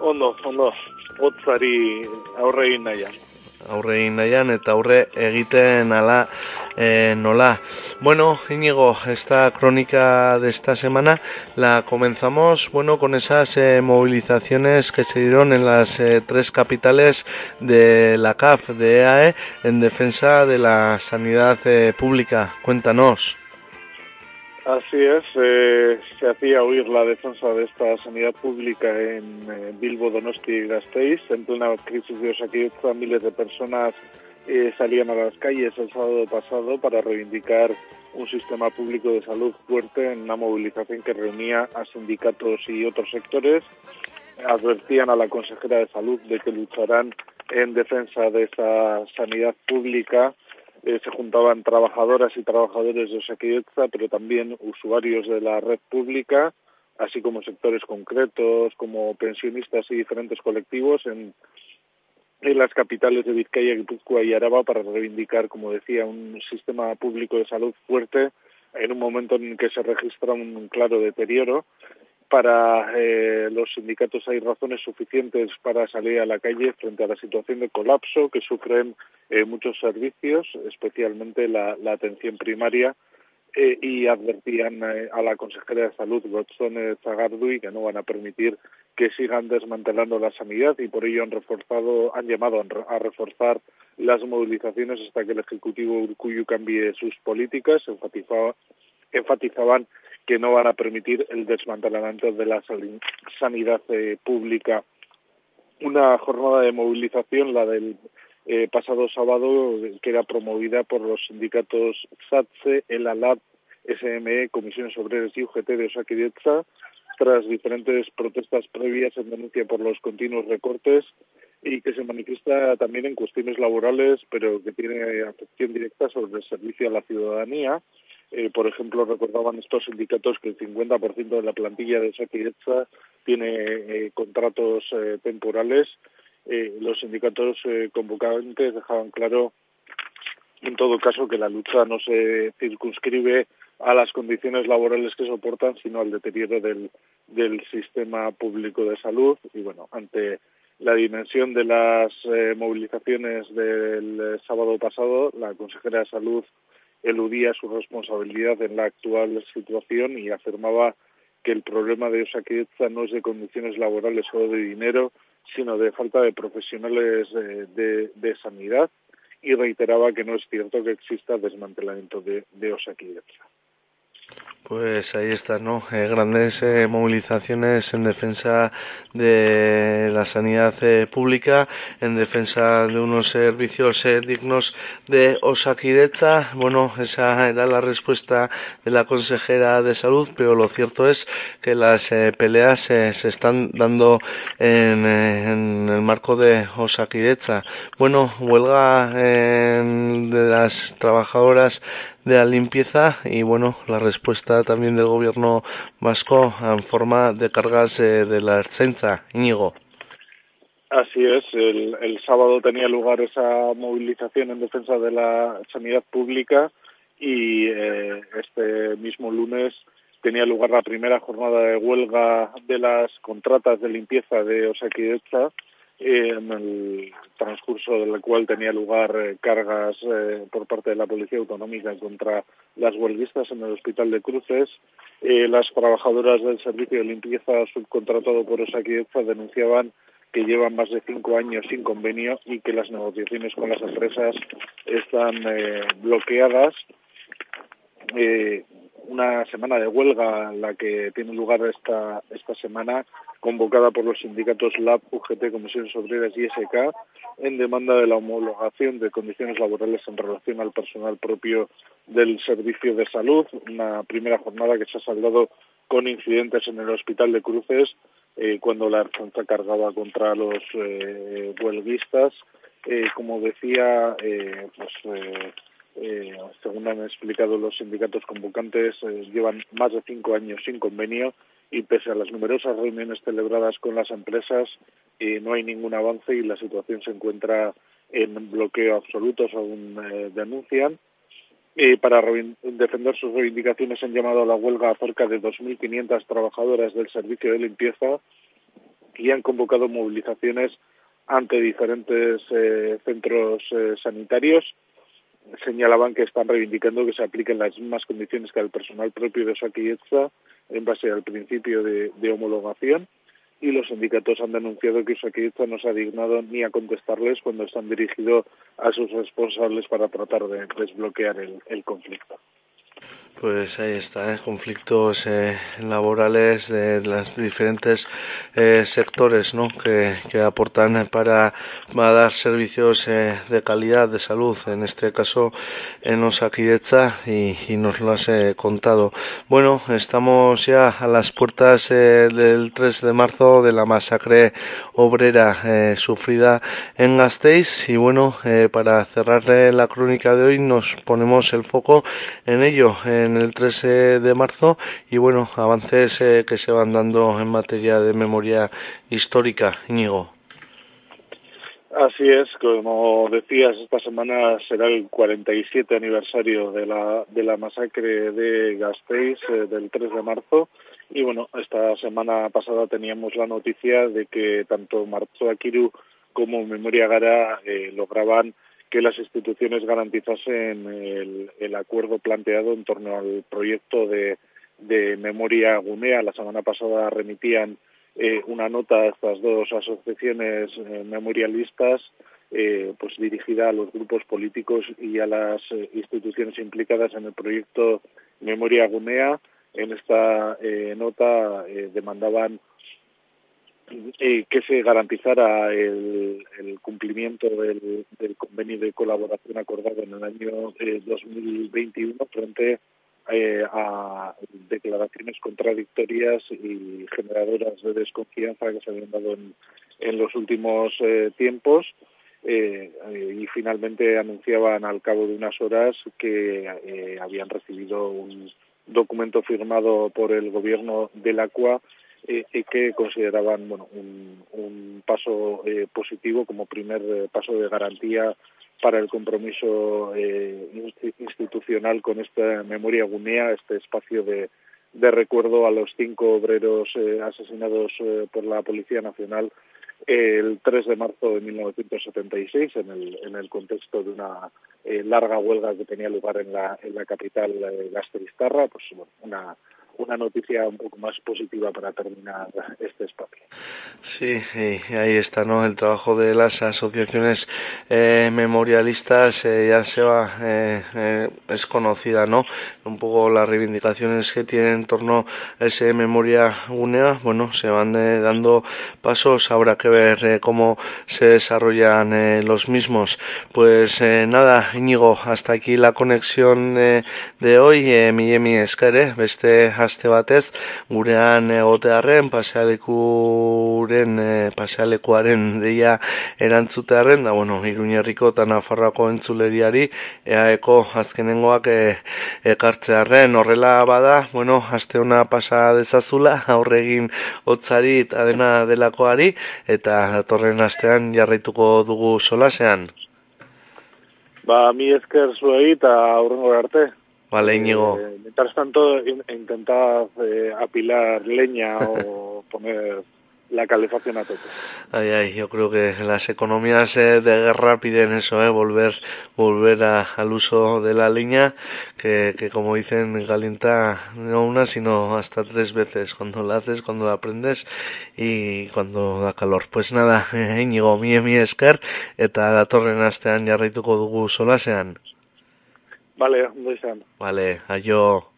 ondo, ondo, hotzari aurre egin nahian. Aurre egin nahian eta aurre egiten ala eh, nola. Bueno, Íñigo, esta crónica de esta semana la comenzamos bueno con esas eh, movilizaciones que se dieron en las eh, tres capitales de la CAF, de EAE, en defensa de la sanidad eh, pública. Cuéntanos. Así es, eh, se hacía oír la defensa de esta sanidad pública en eh, Bilbo, Donosti y Gasteiz. En plena crisis de Osakidetza, miles de personas eh, salían a las calles el sábado pasado para reivindicar un sistema público de salud fuerte en una movilización que reunía a sindicatos y otros sectores. Advertían a la consejera de salud de que lucharán en defensa de esta sanidad pública eh, se juntaban trabajadoras y trabajadores de Osakidetza, pero también usuarios de la red pública, así como sectores concretos, como pensionistas y diferentes colectivos en, en las capitales de Vizcaya, Guipúzcoa y Araba para reivindicar, como decía, un sistema público de salud fuerte en un momento en que se registra un claro deterioro para eh, los sindicatos hay razones suficientes para salir a la calle frente a la situación de colapso que sufren eh, muchos servicios, especialmente la, la atención primaria, eh, y advertían eh, a la consejera de salud, Gotzone Zagardui, que no van a permitir que sigan desmantelando la sanidad y por ello han reforzado, han llamado a reforzar las movilizaciones hasta que el Ejecutivo Urcuyu cambie sus políticas. Enfatizaba, enfatizaban que no van a permitir el desmantelamiento de la sanidad eh, pública. Una jornada de movilización, la del eh, pasado sábado, que era promovida por los sindicatos SATSE, el ALAB, SME, Comisiones Obreras y UGT de Osakidecha, tras diferentes protestas previas en denuncia por los continuos recortes y que se manifiesta también en cuestiones laborales, pero que tiene afección directa sobre el servicio a la ciudadanía. Eh, por ejemplo, recordaban estos sindicatos que el 50% de la plantilla de Osakidecha tiene eh, contratos eh, temporales eh, los sindicatos eh, convocantes dejaban claro, en todo caso, que la lucha no se circunscribe a las condiciones laborales que soportan, sino al deterioro del, del sistema público de salud. Y bueno, ante la dimensión de las eh, movilizaciones del sábado pasado, la consejera de Salud eludía su responsabilidad en la actual situación y afirmaba que el problema de Osakidecha no es de condiciones laborales o de dinero, sino de falta de profesionales eh, de, sanidad y reiteraba que no es cierto que exista desmantelamiento de, de. Pues ahí están, ¿no? Eh, grandes eh, movilizaciones en defensa de la sanidad eh, pública, en defensa de unos servicios eh, dignos de Osakidecha. Bueno, esa era la respuesta de la consejera de salud, pero lo cierto es que las peleas se están dando en, en, el marco de Osakidecha. Bueno, huelga de las trabajadoras de la limpieza y bueno, la respuesta también del gobierno vasco en forma de cargas eh, de la Ertzaintza. Íñigo. Así es, el, el sábado tenía lugar esa movilización en defensa de la sanidad pública y eh, este mismo lunes tenía lugar la primera jornada de huelga de las contratas de limpieza de Osakidecha en el transcurso del cual tenía lugar eh, cargas eh, por parte de la Policía Autonómica contra las huelguistas en el Hospital de Cruces. Eh, las trabajadoras del servicio de limpieza subcontratado por Osakidecha denunciaban que llevan más de cinco años sin convenio y que las negociaciones con las empresas están eh, bloqueadas. Eh, una semana de huelga la que tiene lugar esta, esta semana, convocada por los sindicatos LAB, UGT, Comisiones Obreras y SK, en demanda de la homologación de condiciones laborales en relación al personal propio del servicio de salud. Una primera jornada que se ha saldado con incidentes en el Hospital de Cruces, eh, cuando la Arjanza cargaba contra los eh, huelguistas. Eh, como decía, eh, pues eh, según han explicado los sindicatos convocantes, eh, llevan más de cinco años sin convenio y pese a las numerosas reuniones celebradas con las empresas, eh, no hay ningún avance y la situación se encuentra en bloqueo absoluto, según eh, denuncian. Eh, para defender sus reivindicaciones han llamado a la huelga a cerca de 2.500 trabajadoras del servicio de limpieza y han convocado movilizaciones ante diferentes centros sanitarios señalaban que están reivindicando que se apliquen las mismas condiciones que al personal propio de Osakidecha en base al principio de, homologación y los sindicatos han denunciado que Osakidecha no se ha dignado ni a contestarles cuando están dirigidos a sus responsables para tratar de desbloquear el, el conflicto. Pues ahí está, ¿eh? conflictos eh, laborales de los diferentes eh, sectores ¿no? que, que aportan para, para, dar servicios eh, de calidad de salud, en este caso en Osakidecha, y, y nos lo has eh, contado. Bueno, estamos ya a las puertas eh, del 3 de marzo de la masacre obrera sufrida en Gasteiz, y bueno, para cerrar la crónica de hoy nos ponemos el foco en ello, en el 13 de marzo y bueno, avances eh, que se van dando en materia de memoria histórica, Íñigo. Así es, como decías, esta semana será el 47 aniversario de la, de la masacre de Gasteiz eh, del 3 de marzo. Y bueno, esta semana pasada teníamos la noticia de que tanto Marzo Akiru como Memoria Gara eh, lograban que las instituciones garantizasen el, el acuerdo planteado en torno al proyecto de, de memoria Gunea. La semana pasada remitían eh, una nota a estas dos asociaciones eh, memorialistas eh, pues dirigida a los grupos políticos y a las eh, instituciones implicadas en el proyecto Memoria Gunea. En esta eh, nota demandaban eh, que se garantizara el, el cumplimiento del, del, convenio de colaboración acordado en el año eh, 2021 frente eh, a declaraciones contradictorias y generadoras de desconfianza que se habían dado en, en los últimos eh, tiempos. Eh, y finalmente anunciaban al cabo de unas horas que habían recibido un documento firmado por el gobierno del Acua eh, que consideraban bueno, un, un paso eh, positivo como primer eh, paso de garantía para el compromiso eh, institucional con esta memoria gunea, este espacio de, recuerdo a los cinco obreros eh, asesinados eh, por la Policía Nacional el 3 de marzo de 1976 en el, en el contexto de una eh, larga huelga que tenía lugar en la, en la capital gasteiztarra, pues bueno, una una noticia un poco más positiva para terminar este espacio. Sí, y ahí está, ¿no? El trabajo de las asociaciones eh, memorialistas eh, ya se va, eh, es conocida, ¿no? Un poco las reivindicaciones que tienen en torno a ese memoria UNEA, bueno, se van dando pasos, habrá que ver cómo se desarrollan los mismos. Pues nada, Íñigo, hasta aquí la conexión de hoy, mi emi eskere, beste aste batez gurean egotearren pasealekuren e, pasealekuaren deia erantzutearren da bueno Iruñerriko eta Nafarroako entzuleriari eaeko azkenengoak e, ekartzearren horrela bada bueno aste ona pasa dezazula aurre egin hotzari eta dena delakoari eta datorren astean jarraituko dugu solasean Ba, mi esker zuei eta aurrengo arte. Vale, Íñigo. Eh, mientras tanto, in, intentad eh, apilar leña o poner la calefacción a tope. Ay, ay, yo creo que las economías eh, de guerra piden eso, eh, volver, volver a, al uso de la leña, que, que como dicen, calienta no una, sino hasta tres veces, cuando la haces, cuando la prendes y cuando da calor. Pues nada, eh, Íñigo, mi mi esker, eta datorren astean jarraituko dugu solasean. Vale, izan. Vale, aio.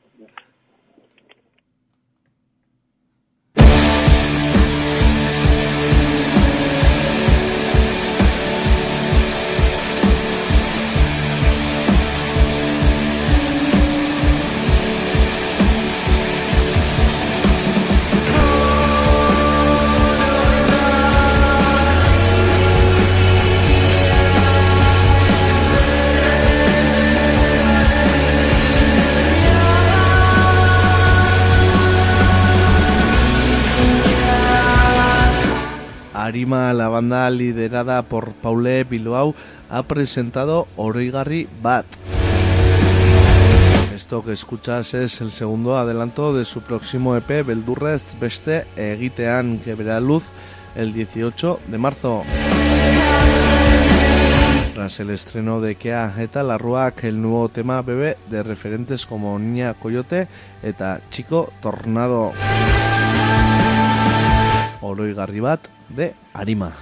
Arima, la banda liderada por Paule Bilbao, ha presentado Oroigarri Bat. Esto que escuchas es el segundo adelanto de su próximo EP Beldurrez Beste Egitean, que verá luz el 18 de marzo. Tras el estreno de Kea eta Larruak, el nuevo tema bebe de referentes como Niña Coyote eta Chico Tornado. Oroigarri bat de Arima.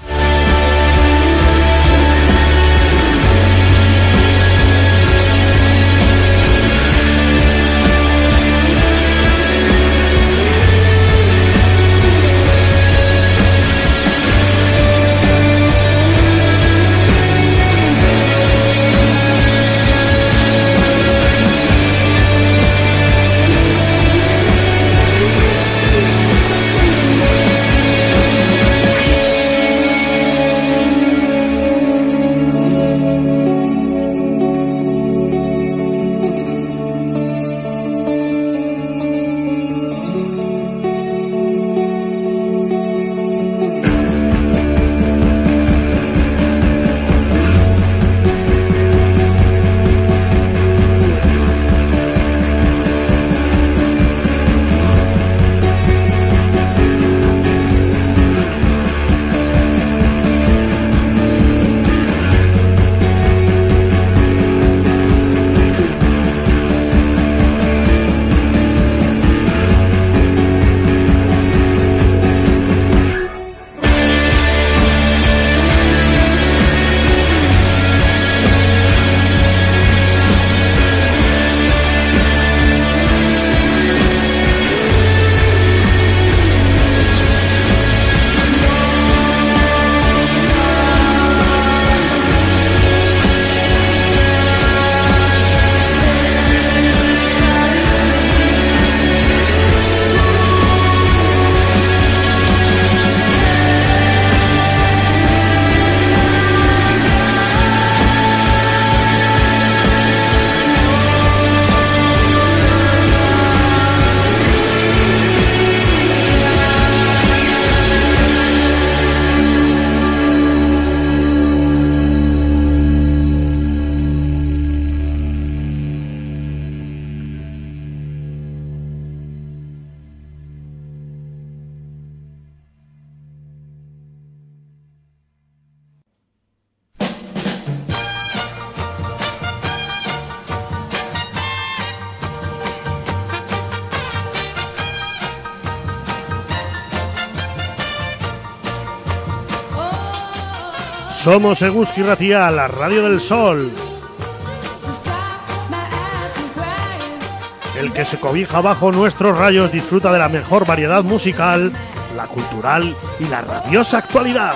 Somos Eguski Ratia, la radio del sol. El que se cobija bajo nuestros rayos disfruta de la mejor variedad musical, la cultural y la radiosa actualidad.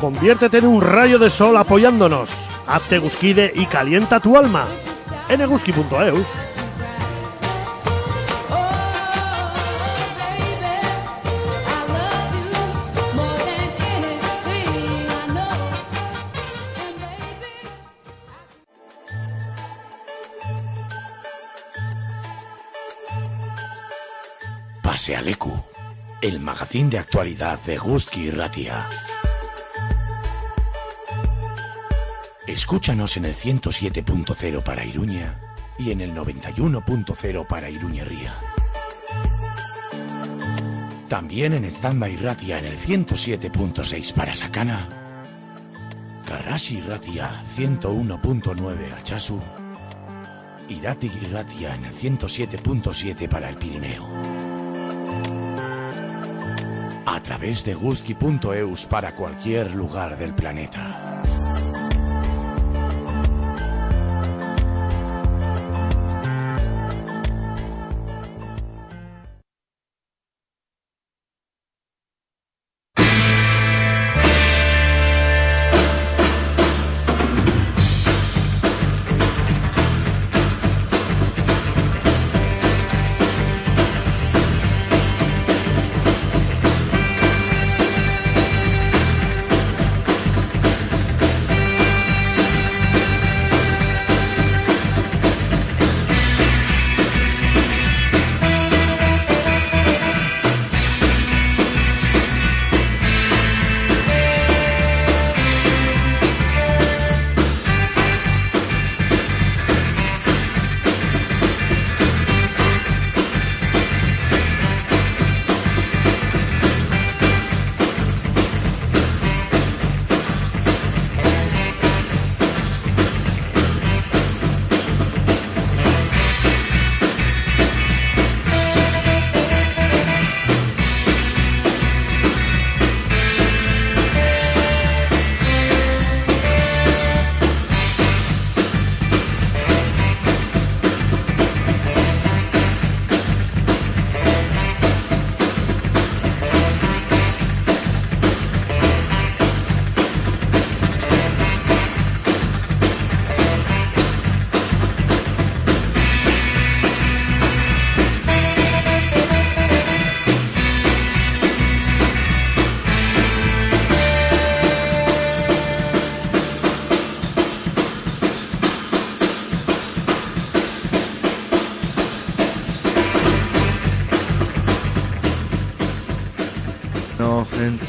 Conviértete en un rayo de sol apoyándonos. Hazte Gusquide y calienta tu alma. En eguski.eus. el magazín de actualidad de Guzki Ratia. Escúchanos en el 107.0 para Iruña y en el 91.0 para Iruña Ría. También en Standby Ratia en el 107.6 para Sakana. Karashi Ratia 101.9 Achasu. Irati Ratia en el 107.7 para el Pirineo. Través de Guzki.eus para cualquier lugar del planeta.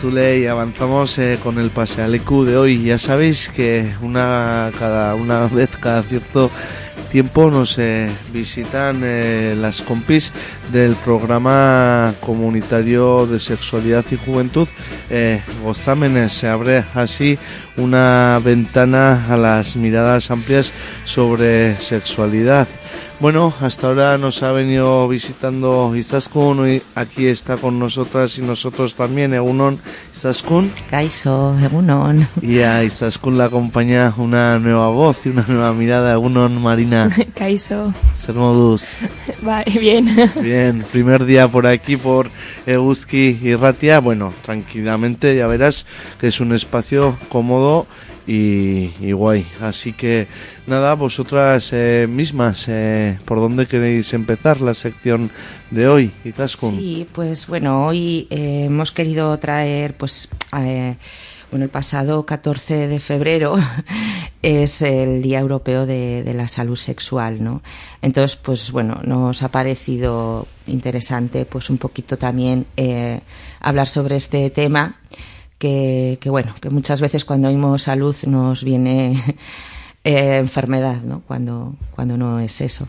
Bueno, en Zule y avanzamos eh, con el pasealecu de hoy. Ya sabéis que una cada una vez cada cierto tiempo nos eh, visitan eh, las compis del programa comunitario de sexualidad y juventud. Gozámenes se abre así una ventana a las miradas amplias sobre sexualidad. Bueno, hasta ahora nos ha venido visitando Izaskun y aquí está con nosotras y nosotros también, Egunon Izaskun. Kaiso, Egunon. Y a Izaskun la acompaña una nueva voz y una nueva mirada, Egunon Marina. Kaiso. Ser modus. Bien. Bien, primer día por aquí por Eguski y Ratia. Bueno, tranquilamente ya verás que es un espacio cómodo y, y guay. Así que nada, vosotras eh, mismas, eh, ¿por dónde queréis empezar la sección de hoy, Izaskun? Sí, pues bueno, hoy eh, hemos querido traer, pues, bueno, el pasado 14 de febrero es el Día Europeo de, de la Salud Sexual, ¿no? Entonces, pues bueno, nos ha parecido interesante, pues un poquito también eh, hablar sobre este tema. Que, que bueno, que muchas veces cuando oímos salud nos viene eh, enfermedad, ¿no? Cuando, cuando no es eso.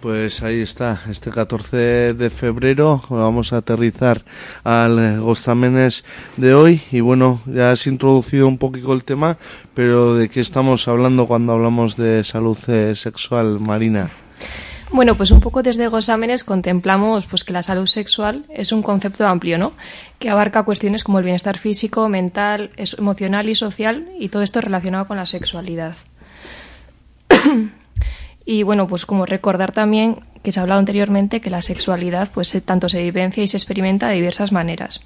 Pues ahí está, este 14 de febrero vamos a aterrizar al Gozamenes de hoy y bueno, ya has introducido un poquito el tema, pero ¿de qué estamos hablando cuando hablamos de salud eh, sexual, Marina? Bueno, pues un poco desde Gosámenes contemplamos pues que la salud sexual es un concepto amplio, ¿no? Que abarca cuestiones como el bienestar físico, mental, emocional y social y todo esto relacionado con la sexualidad. y bueno, pues como recordar también que se ha hablado anteriormente que la sexualidad pues tanto se vivencia y se experimenta de diversas maneras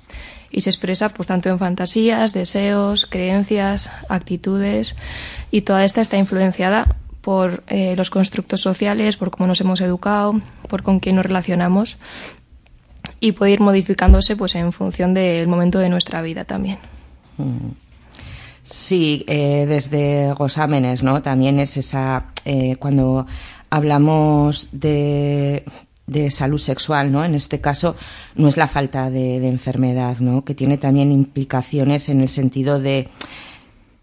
y se expresa pues tanto en fantasías, deseos, creencias, actitudes y toda esta está influenciada por eh, los constructos sociales, por cómo nos hemos educado, por con quién nos relacionamos y puede ir modificándose pues en función del momento de nuestra vida también. Sí, eh, desde Gosámenes, ¿no? También es esa eh, cuando hablamos de, de salud sexual, ¿no? En este caso no es la falta de, de enfermedad, ¿no? Que tiene también implicaciones en el sentido de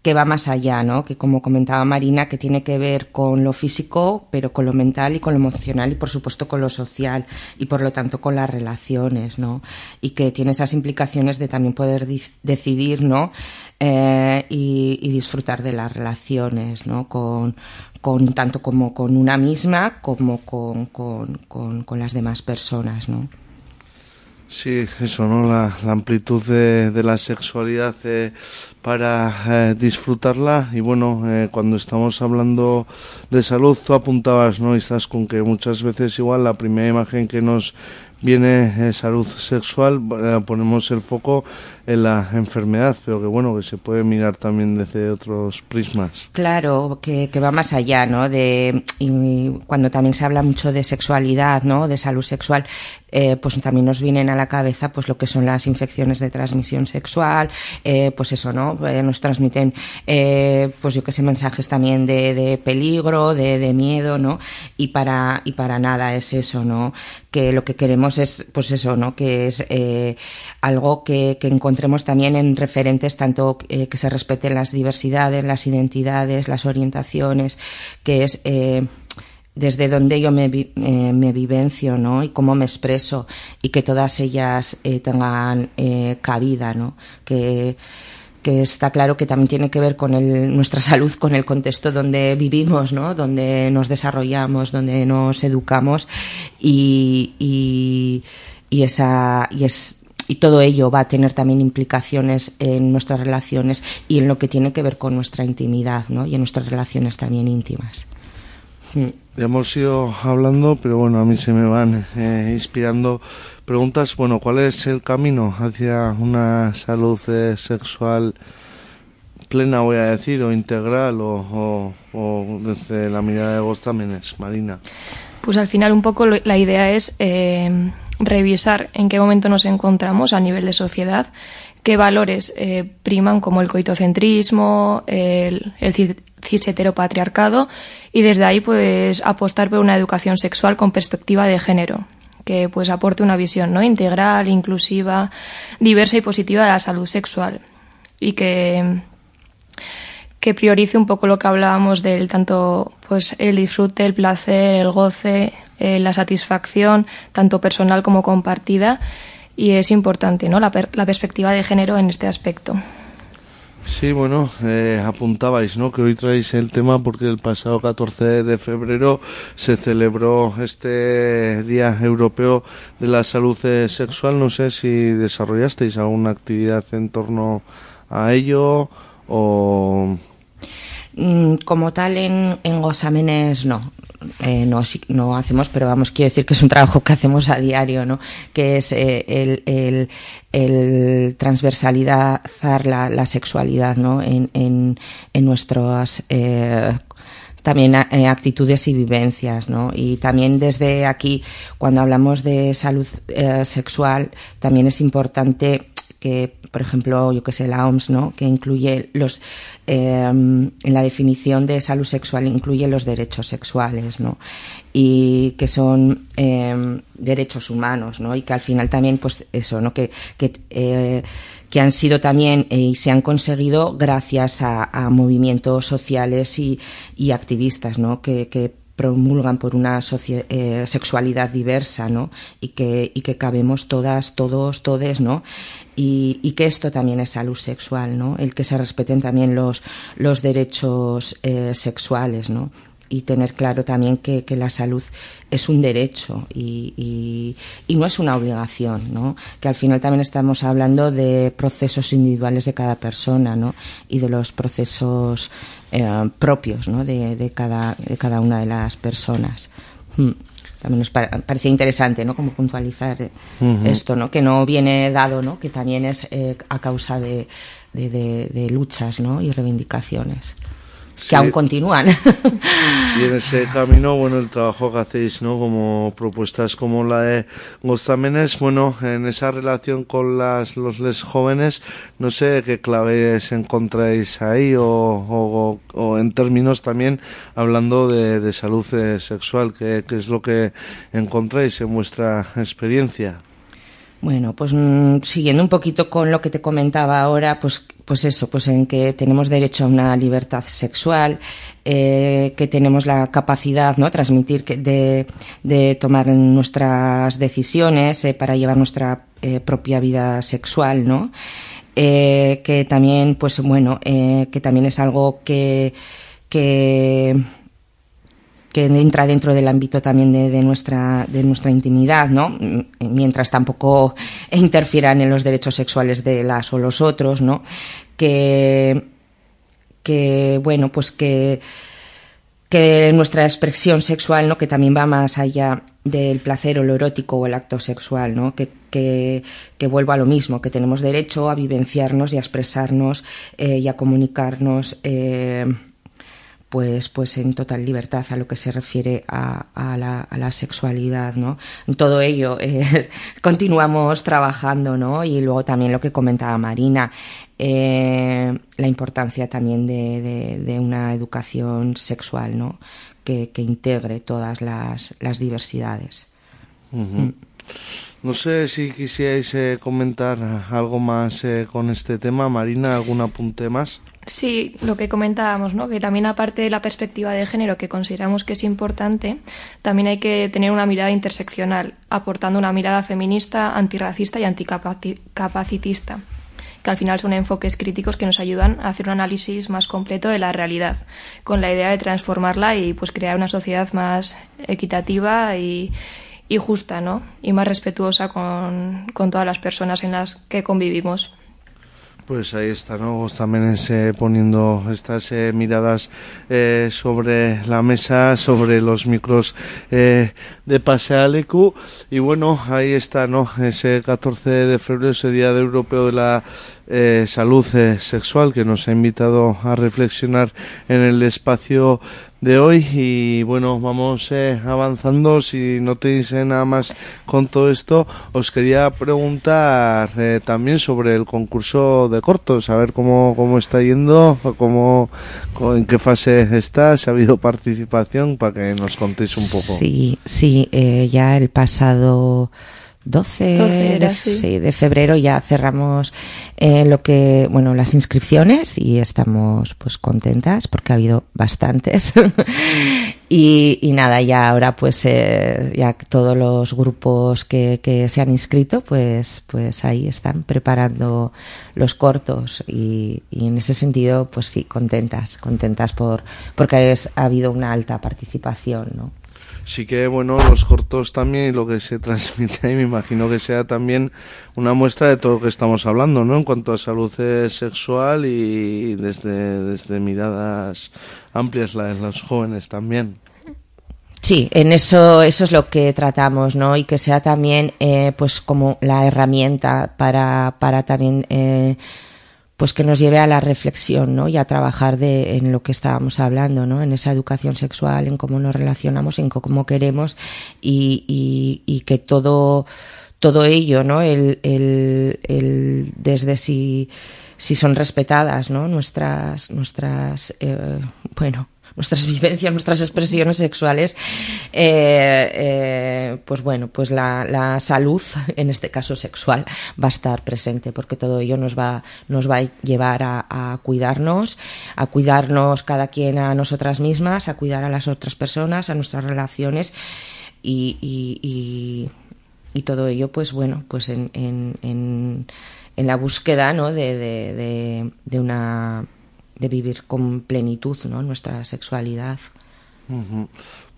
que va más allá, ¿no? Que como comentaba Marina, que tiene que ver con lo físico, pero con lo mental y con lo emocional y por supuesto con lo social y por lo tanto con las relaciones, ¿no? Y que tiene esas implicaciones de también poder decidir, ¿no? Eh, y, disfrutar de las relaciones, ¿no? Con, tanto como con una misma como con, con, con, con las demás personas, ¿no? Sí, eso, ¿no? La, la amplitud de, de, la sexualidad eh, para eh, disfrutarla. Y bueno, eh, cuando estamos hablando de salud, tú apuntabas, ¿no? Y estás con que muchas veces igual la primera imagen que nos viene eh, salud sexual, eh, ponemos el foco en la enfermedad, pero que bueno, que se puede mirar también desde otros prismas. Claro, que, que va más allá, ¿no? De, y cuando también se habla mucho de sexualidad, ¿no? De salud sexual, eh, pues también nos vienen a la cabeza pues lo que son las infecciones de transmisión sexual, eh, pues eso, ¿no? Eh, nos transmiten, pues yo que sé, mensajes también de, de peligro, de, de, miedo, ¿no? Y para, y para nada es eso, ¿no? Que lo que queremos es, pues eso, ¿no? Que es algo que, que encontremos también en referentes tanto eh, que se respeten las diversidades, las identidades, las orientaciones, que es eh, desde donde yo me, eh, me vivencio, ¿no? Y cómo me expreso y que todas ellas eh, tengan cabida, ¿no? Que está claro que también tiene que ver con nuestra salud, con el contexto donde vivimos, ¿no? donde nos desarrollamos, donde nos educamos y esa y es y todo ello va a tener también implicaciones en nuestras relaciones y en lo que tiene que ver con nuestra intimidad ¿no? y en nuestras relaciones también íntimas. Ya hemos ido hablando, pero bueno, a mí se me van eh, inspirando preguntas. Bueno, ¿cuál es el camino hacia una salud eh, sexual plena, voy a decir, o integral, o, o, o desde la mirada de vos también es, Marina? Pues al final un poco la idea es eh, revisar en qué momento nos encontramos a nivel de sociedad, qué valores eh, priman como el coitocentrismo, el, el cis heteropatriarcado y desde ahí pues apostar por una educación sexual con perspectiva de género que pues aporte una visión no integral, inclusiva, diversa y positiva de la salud sexual. Y que que priorice un poco lo que hablábamos del tanto pues el disfrute, el placer, el goce, eh, la satisfacción tanto personal como compartida y es importante ¿no? la, per la perspectiva de género en este aspecto. Sí, bueno, eh, apuntabais, ¿no? Que hoy traéis el tema porque el pasado 14 de febrero se celebró este Día Europeo de la Salud eh, Sexual. No sé si desarrollasteis alguna actividad en torno a ello o... Mm, como tal en, en Gozámenes no, eh, no, no hacemos, pero vamos, quiero decir que es un trabajo que hacemos a diario, ¿no? Que es eh, el, el, transversalizar la, sexualidad, ¿no? En, en, en nuestras eh, también eh, actitudes y vivencias, ¿no? Y también desde aquí, cuando hablamos de salud sexual, también es importante que, por ejemplo, yo que sé, la OMS, ¿no? Que incluye los, eh, en la definición de salud sexual incluye los derechos sexuales, ¿no? Y que son eh, derechos humanos, ¿no? Y que al final también, pues eso, ¿no? Que, que, eh, que han sido también eh, y se han conseguido gracias a, a movimientos sociales y, y activistas, ¿no? Que, que promulgan por una eh, sexualidad diversa, ¿no? Y que, y que cabemos todas, todos, todes, ¿no? Y, y, que esto también es salud sexual, ¿no? El que se respeten también los, los derechos eh, sexuales, ¿no? y tener claro también que, la salud es un derecho y, y, no es una obligación, ¿no? Que al final también estamos hablando de procesos individuales de cada persona, ¿no? Y de los procesos eh, propios, ¿no? De, de, cada, de cada una de las personas. Hmm. También nos parecía interesante, ¿no? Como puntualizar esto, ¿no? Que no viene dado, ¿no? Que también es eh, a causa de, de, de, luchas, ¿no? Y reivindicaciones que aún continúan. Y en ese camino, bueno, el trabajo que hacéis, ¿no? Como propuestas como la de Gostámenes, bueno, en esa relación con las, los les jóvenes, no sé qué claves encontráis ahí o, o, en términos también hablando de, de salud eh, sexual, ¿qué, ¿qué es lo que encontráis en vuestra experiencia? Bueno, pues mm, siguiendo un poquito con lo que te comentaba ahora, pues, pues eso, pues en que tenemos derecho a una libertad sexual, eh, que tenemos la capacidad, ¿no? Transmitir que de, de tomar nuestras decisiones eh, para llevar nuestra eh, propia vida sexual, ¿no? Que también, pues bueno, que también es algo que, que que entra dentro del ámbito también de, nuestra, de nuestra intimidad, ¿no? Mientras tampoco interfieran en los derechos sexuales de las o los otros, ¿no? Que, que bueno, pues que, que nuestra expresión sexual, ¿no? Que también va más allá del placer o lo erótico o el acto sexual, ¿no? Que, que, que vuelva a lo mismo, que tenemos derecho a vivenciarnos y a expresarnos eh, y a comunicarnos eh, pues, pues en total libertad a lo que se refiere a, a, la, a la, sexualidad, ¿no? En todo ello eh, continuamos trabajando, ¿no? Y luego también lo que comentaba Marina, eh, la importancia también de, de, de, una educación sexual, ¿no? Que, que integre todas las, las diversidades. Uh -huh. mm. No sé si quisierais eh, comentar algo más eh, con este tema. Marina, ¿algún apunte más? Sí, lo que comentábamos, ¿no? que también aparte de la perspectiva de género, que consideramos que es importante, también hay que tener una mirada interseccional, aportando una mirada feminista, antirracista y anticapacitista que al final son enfoques críticos que nos ayudan a hacer un análisis más completo de la realidad, con la idea de transformarla y pues crear una sociedad más equitativa y, justa, ¿no? Y más respetuosa con todas las personas en las que convivimos. Pues ahí está, ¿no? También eh, poniendo estas eh, miradas eh, sobre la mesa, sobre los micros eh, de Pasealecu. Y bueno, ahí está, ¿no? Ese 14 de febrero, ese Día de Europeo de la Salud Sexual, que nos ha invitado a reflexionar en el espacio de hoy y bueno vamos eh, avanzando. Si no tenéis eh, nada más con todo esto os quería preguntar eh, también sobre el concurso de cortos a ver cómo, cómo está yendo cómo, en qué fase está si ha habido participación para que nos contéis un poco. Sí sí eh, ya el pasado 12, 12 era, de, sí. sí, de febrero ya cerramos eh, lo que bueno las inscripciones y estamos pues contentas porque ha habido bastantes y, y, nada ya ahora pues eh, ya todos los grupos que, que se han inscrito pues pues ahí están preparando los cortos y, y en ese sentido pues sí contentas contentas por porque es, ha habido una alta participación no sí que bueno los cortos también y lo que se transmite ahí me imagino que sea también una muestra de todo lo que estamos hablando no en cuanto a salud sexual y desde desde miradas amplias la de los jóvenes también Sí, en eso, eso es lo que tratamos, ¿no? Y que sea también, eh, pues, como la herramienta para, para también, eh, pues que nos lleve a la reflexión, ¿no? Y a trabajar de, en lo que estábamos hablando, ¿no? En esa educación sexual, en cómo nos relacionamos, en cómo queremos y, y, y que todo, todo ello, ¿no? El, el, el desde si, si son respetadas, ¿no? Nuestras, nuestras, eh, bueno, nuestras vivencias, nuestras expresiones sexuales, eh, eh, pues bueno, pues la, la, salud, en este caso sexual, va a estar presente porque todo ello nos va, nos va a llevar a, cuidarnos, a cuidarnos cada quien a nosotras mismas, a cuidar a las otras personas, a nuestras relaciones y, y, y, todo ello, pues bueno, pues en, en, en, en la búsqueda ¿no? de, de, de una de vivir con plenitud ¿no? nuestra sexualidad.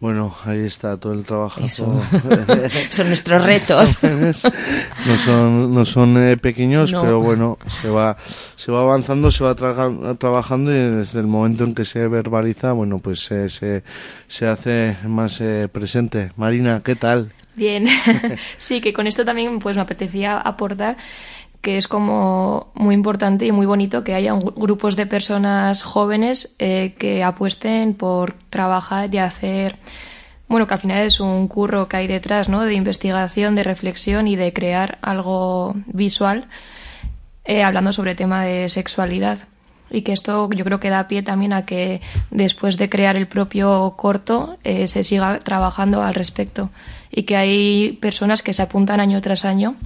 Bueno, ahí está todo el trabajo. Eso. Son nuestros retos. no son, no son eh, pequeños, No. pero bueno, se va, se va avanzando, se va traga- trabajando y desde el momento en que se verbaliza, bueno, pues eh, se, se hace más eh, presente. Marina, ¿qué tal? Bien, sí, que con esto también pues me apetecía aportar que es como muy importante y muy bonito que haya grupos de personas jóvenes eh, que apuesten por trabajar y hacer, bueno, que al final es un curro que hay detrás, ¿no? De investigación, de reflexión y de crear algo visual eh, hablando sobre tema de sexualidad. Y que esto yo creo que da pie también a que después de crear el propio corto eh, se siga trabajando al respecto. Y que hay personas que se apuntan año tras año,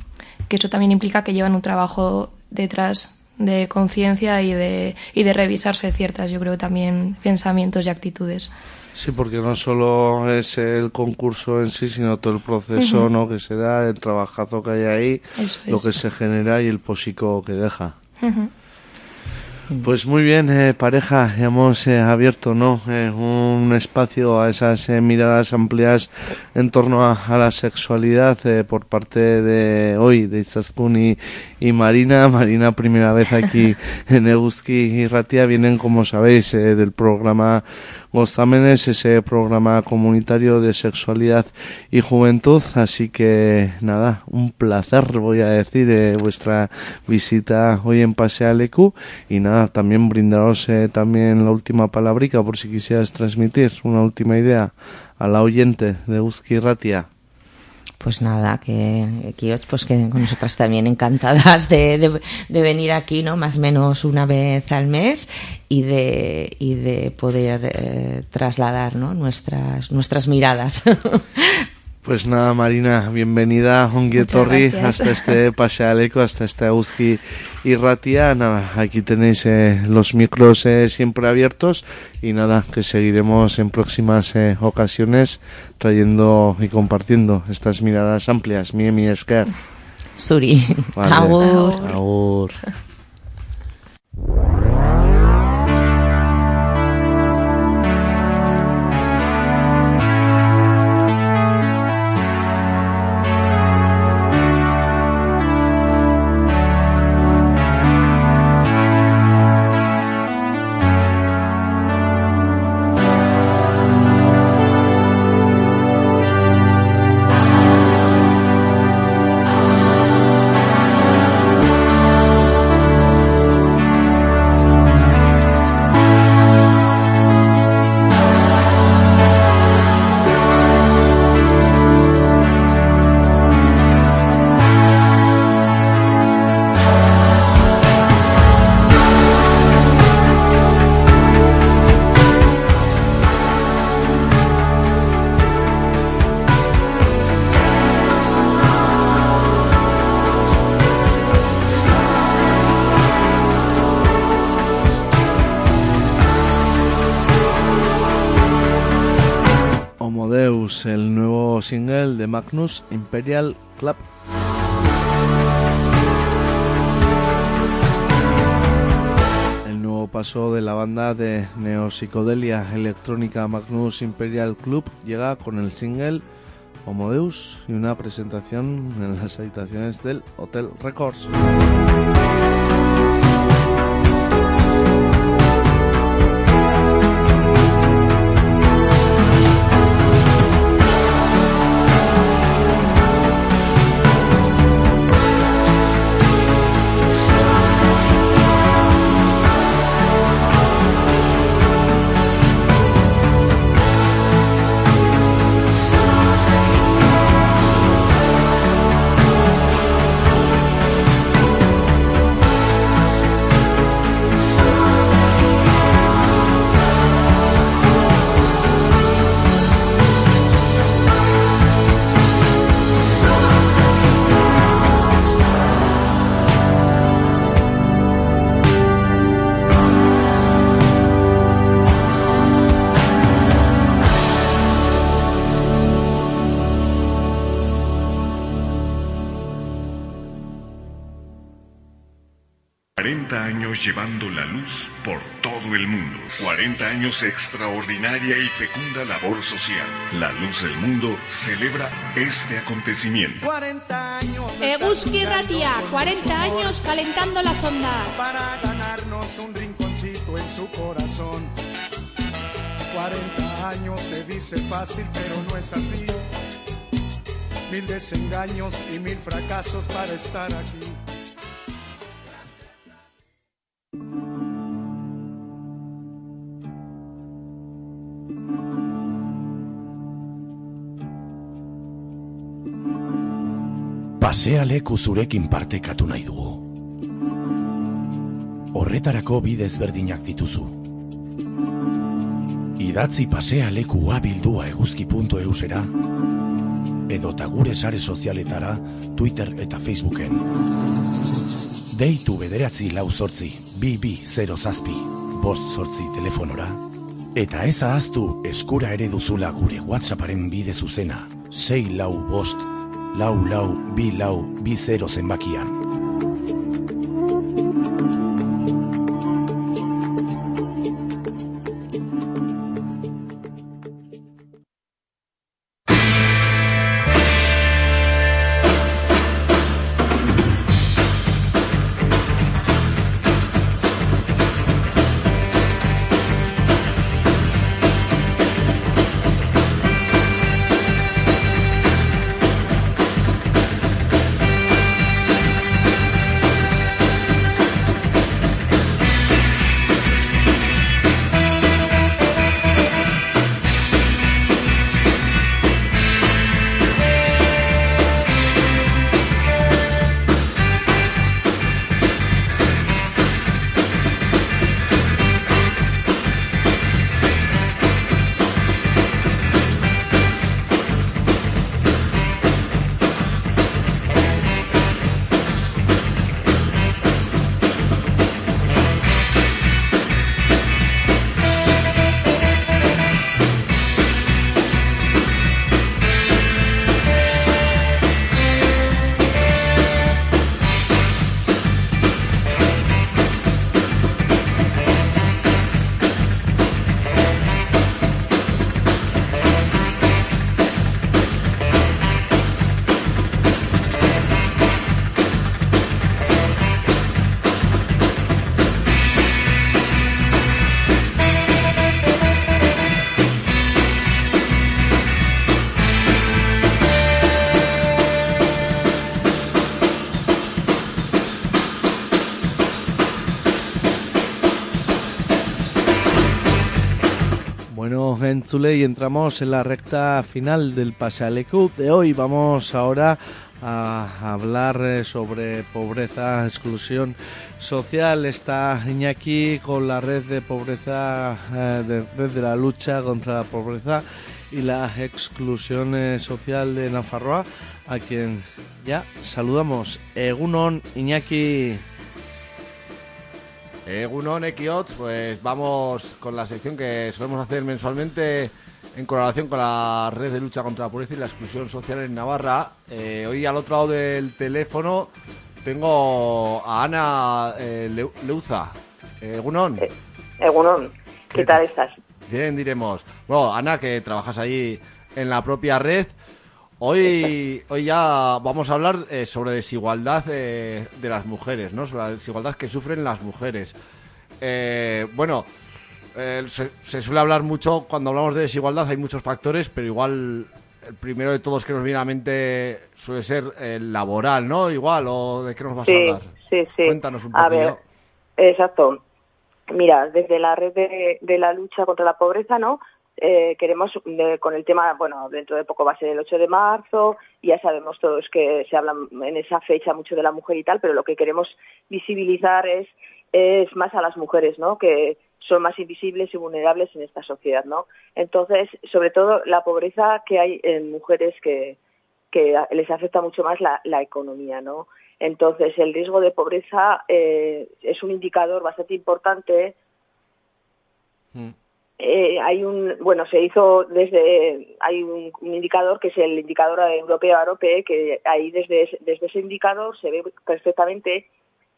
que eso también implica que llevan un trabajo detrás de conciencia y de, y de revisarse ciertas, yo creo, también pensamientos y actitudes. Sí, porque no solo es el concurso en sí, sino todo el proceso. ¿no? que se da, el trabajazo que hay ahí, Eso lo es. que se genera y el posico que deja. Pues muy bien, eh, pareja, hemos eh, abierto ¿no? Eh, un espacio a esas eh, miradas amplias en torno a, a la sexualidad por parte de hoy, de Izaskun y, y Marina. Marina, primera vez aquí en Eguski y Ratia, vienen, como sabéis, eh, del programa Gozámenes, ese programa comunitario de sexualidad y juventud. Así que nada, un placer, voy a decir, eh, vuestra visita hoy en Pasea Lecu. Y nada, también brindaros eh, también la última palabrica por si quisieras transmitir una última idea a la oyente de Uzki Ratia. Pues nada, que que pues que con nosotras también encantadas de, de, de venir aquí, ¿no? Más o menos una vez al mes y de, y de poder eh, trasladar, ¿no? Nuestras, nuestras miradas. Pues nada, Marina, bienvenida a Onguietorri hasta este Pasealeco, hasta este Uzki y Ratia. Nada, aquí tenéis eh, los micros eh, siempre abiertos y nada, que seguiremos en próximas eh, ocasiones trayendo y compartiendo estas miradas amplias. Mi mi esker. Suri. Vale. Agur. Agur. Magnus Imperial Club. El nuevo paso de la banda de neopsicodelia electrónica Magnus Imperial Club llega con el single Homodeus y una presentación en las habitaciones del Hotel Records. 40 años extraordinaria y fecunda labor social. La luz del mundo celebra este acontecimiento. 40 años. Eguski Ratia, 40 años calentando las ondas. Para ganarnos un rinconcito en su corazón. 40 años se dice fácil, pero no es así. Mil desengaños y mil fracasos para estar aquí. Pasea leku zurekin partekatu nahi dugu. Horretarako bidez berdinak dituzu. Idatzi pasea leku abildua eguzki.eusera edo gure sare sozialetara Twitter eta Facebooken. Deitu bederatzi lau zortzi, bi bi zero zazpi, bost zortzi telefonora, eta ez ahaztu eskura ere duzula gure WhatsApparen bide zuzena, sei lau bost, lau lau bi lau bi zero y entramos en la recta final del Pasealecu de hoy. Vamos ahora a hablar eh, sobre pobreza, exclusión social. Está Iñaki con la red de pobreza, eh, de, red de la lucha contra la pobreza y la exclusión eh, social de Nafarroa, a quien ya saludamos. Egunon, Iñaki. Egunon Equiots, pues vamos con la sección que solemos hacer mensualmente en colaboración con la red de lucha contra la pobreza y la exclusión social en Navarra. Eh, hoy al otro lado del teléfono tengo a Ana eh, Leu- Leuza. Egunon. Egunon, ¿qué tal estás? Bien, diremos. Bueno, Ana, que trabajas ahí en la propia red. Hoy, hoy ya vamos a hablar eh, sobre desigualdad eh, de las mujeres, ¿no? Sobre la desigualdad que sufren las mujeres. Eh, bueno, eh, se, se suele hablar mucho, cuando hablamos de desigualdad hay muchos factores, pero igual el primero de todos que nos viene a la mente suele ser el laboral, ¿no? Igual, o de qué nos vas Sí, a hablar. sí, sí. Cuéntanos un A poquillo. ver, exacto. Mira, desde la red de, de la lucha contra la pobreza, ¿no? Eh, queremos, con el tema, bueno, dentro de poco va a ser el 8 de marzo, ya sabemos todos que se habla en esa fecha mucho de la mujer y tal, pero lo que queremos visibilizar es, es más a las mujeres, ¿no? Que son más invisibles y vulnerables en esta sociedad, ¿no? Entonces, sobre todo la pobreza que hay en mujeres que, que les afecta mucho más la, la economía, ¿no? Entonces, el riesgo de pobreza eh, es un indicador bastante importante. Eh, hay un, bueno, se hizo desde, hay un, un indicador que es el indicador europeo AROPE, que ahí desde, ese- desde ese indicador se ve perfectamente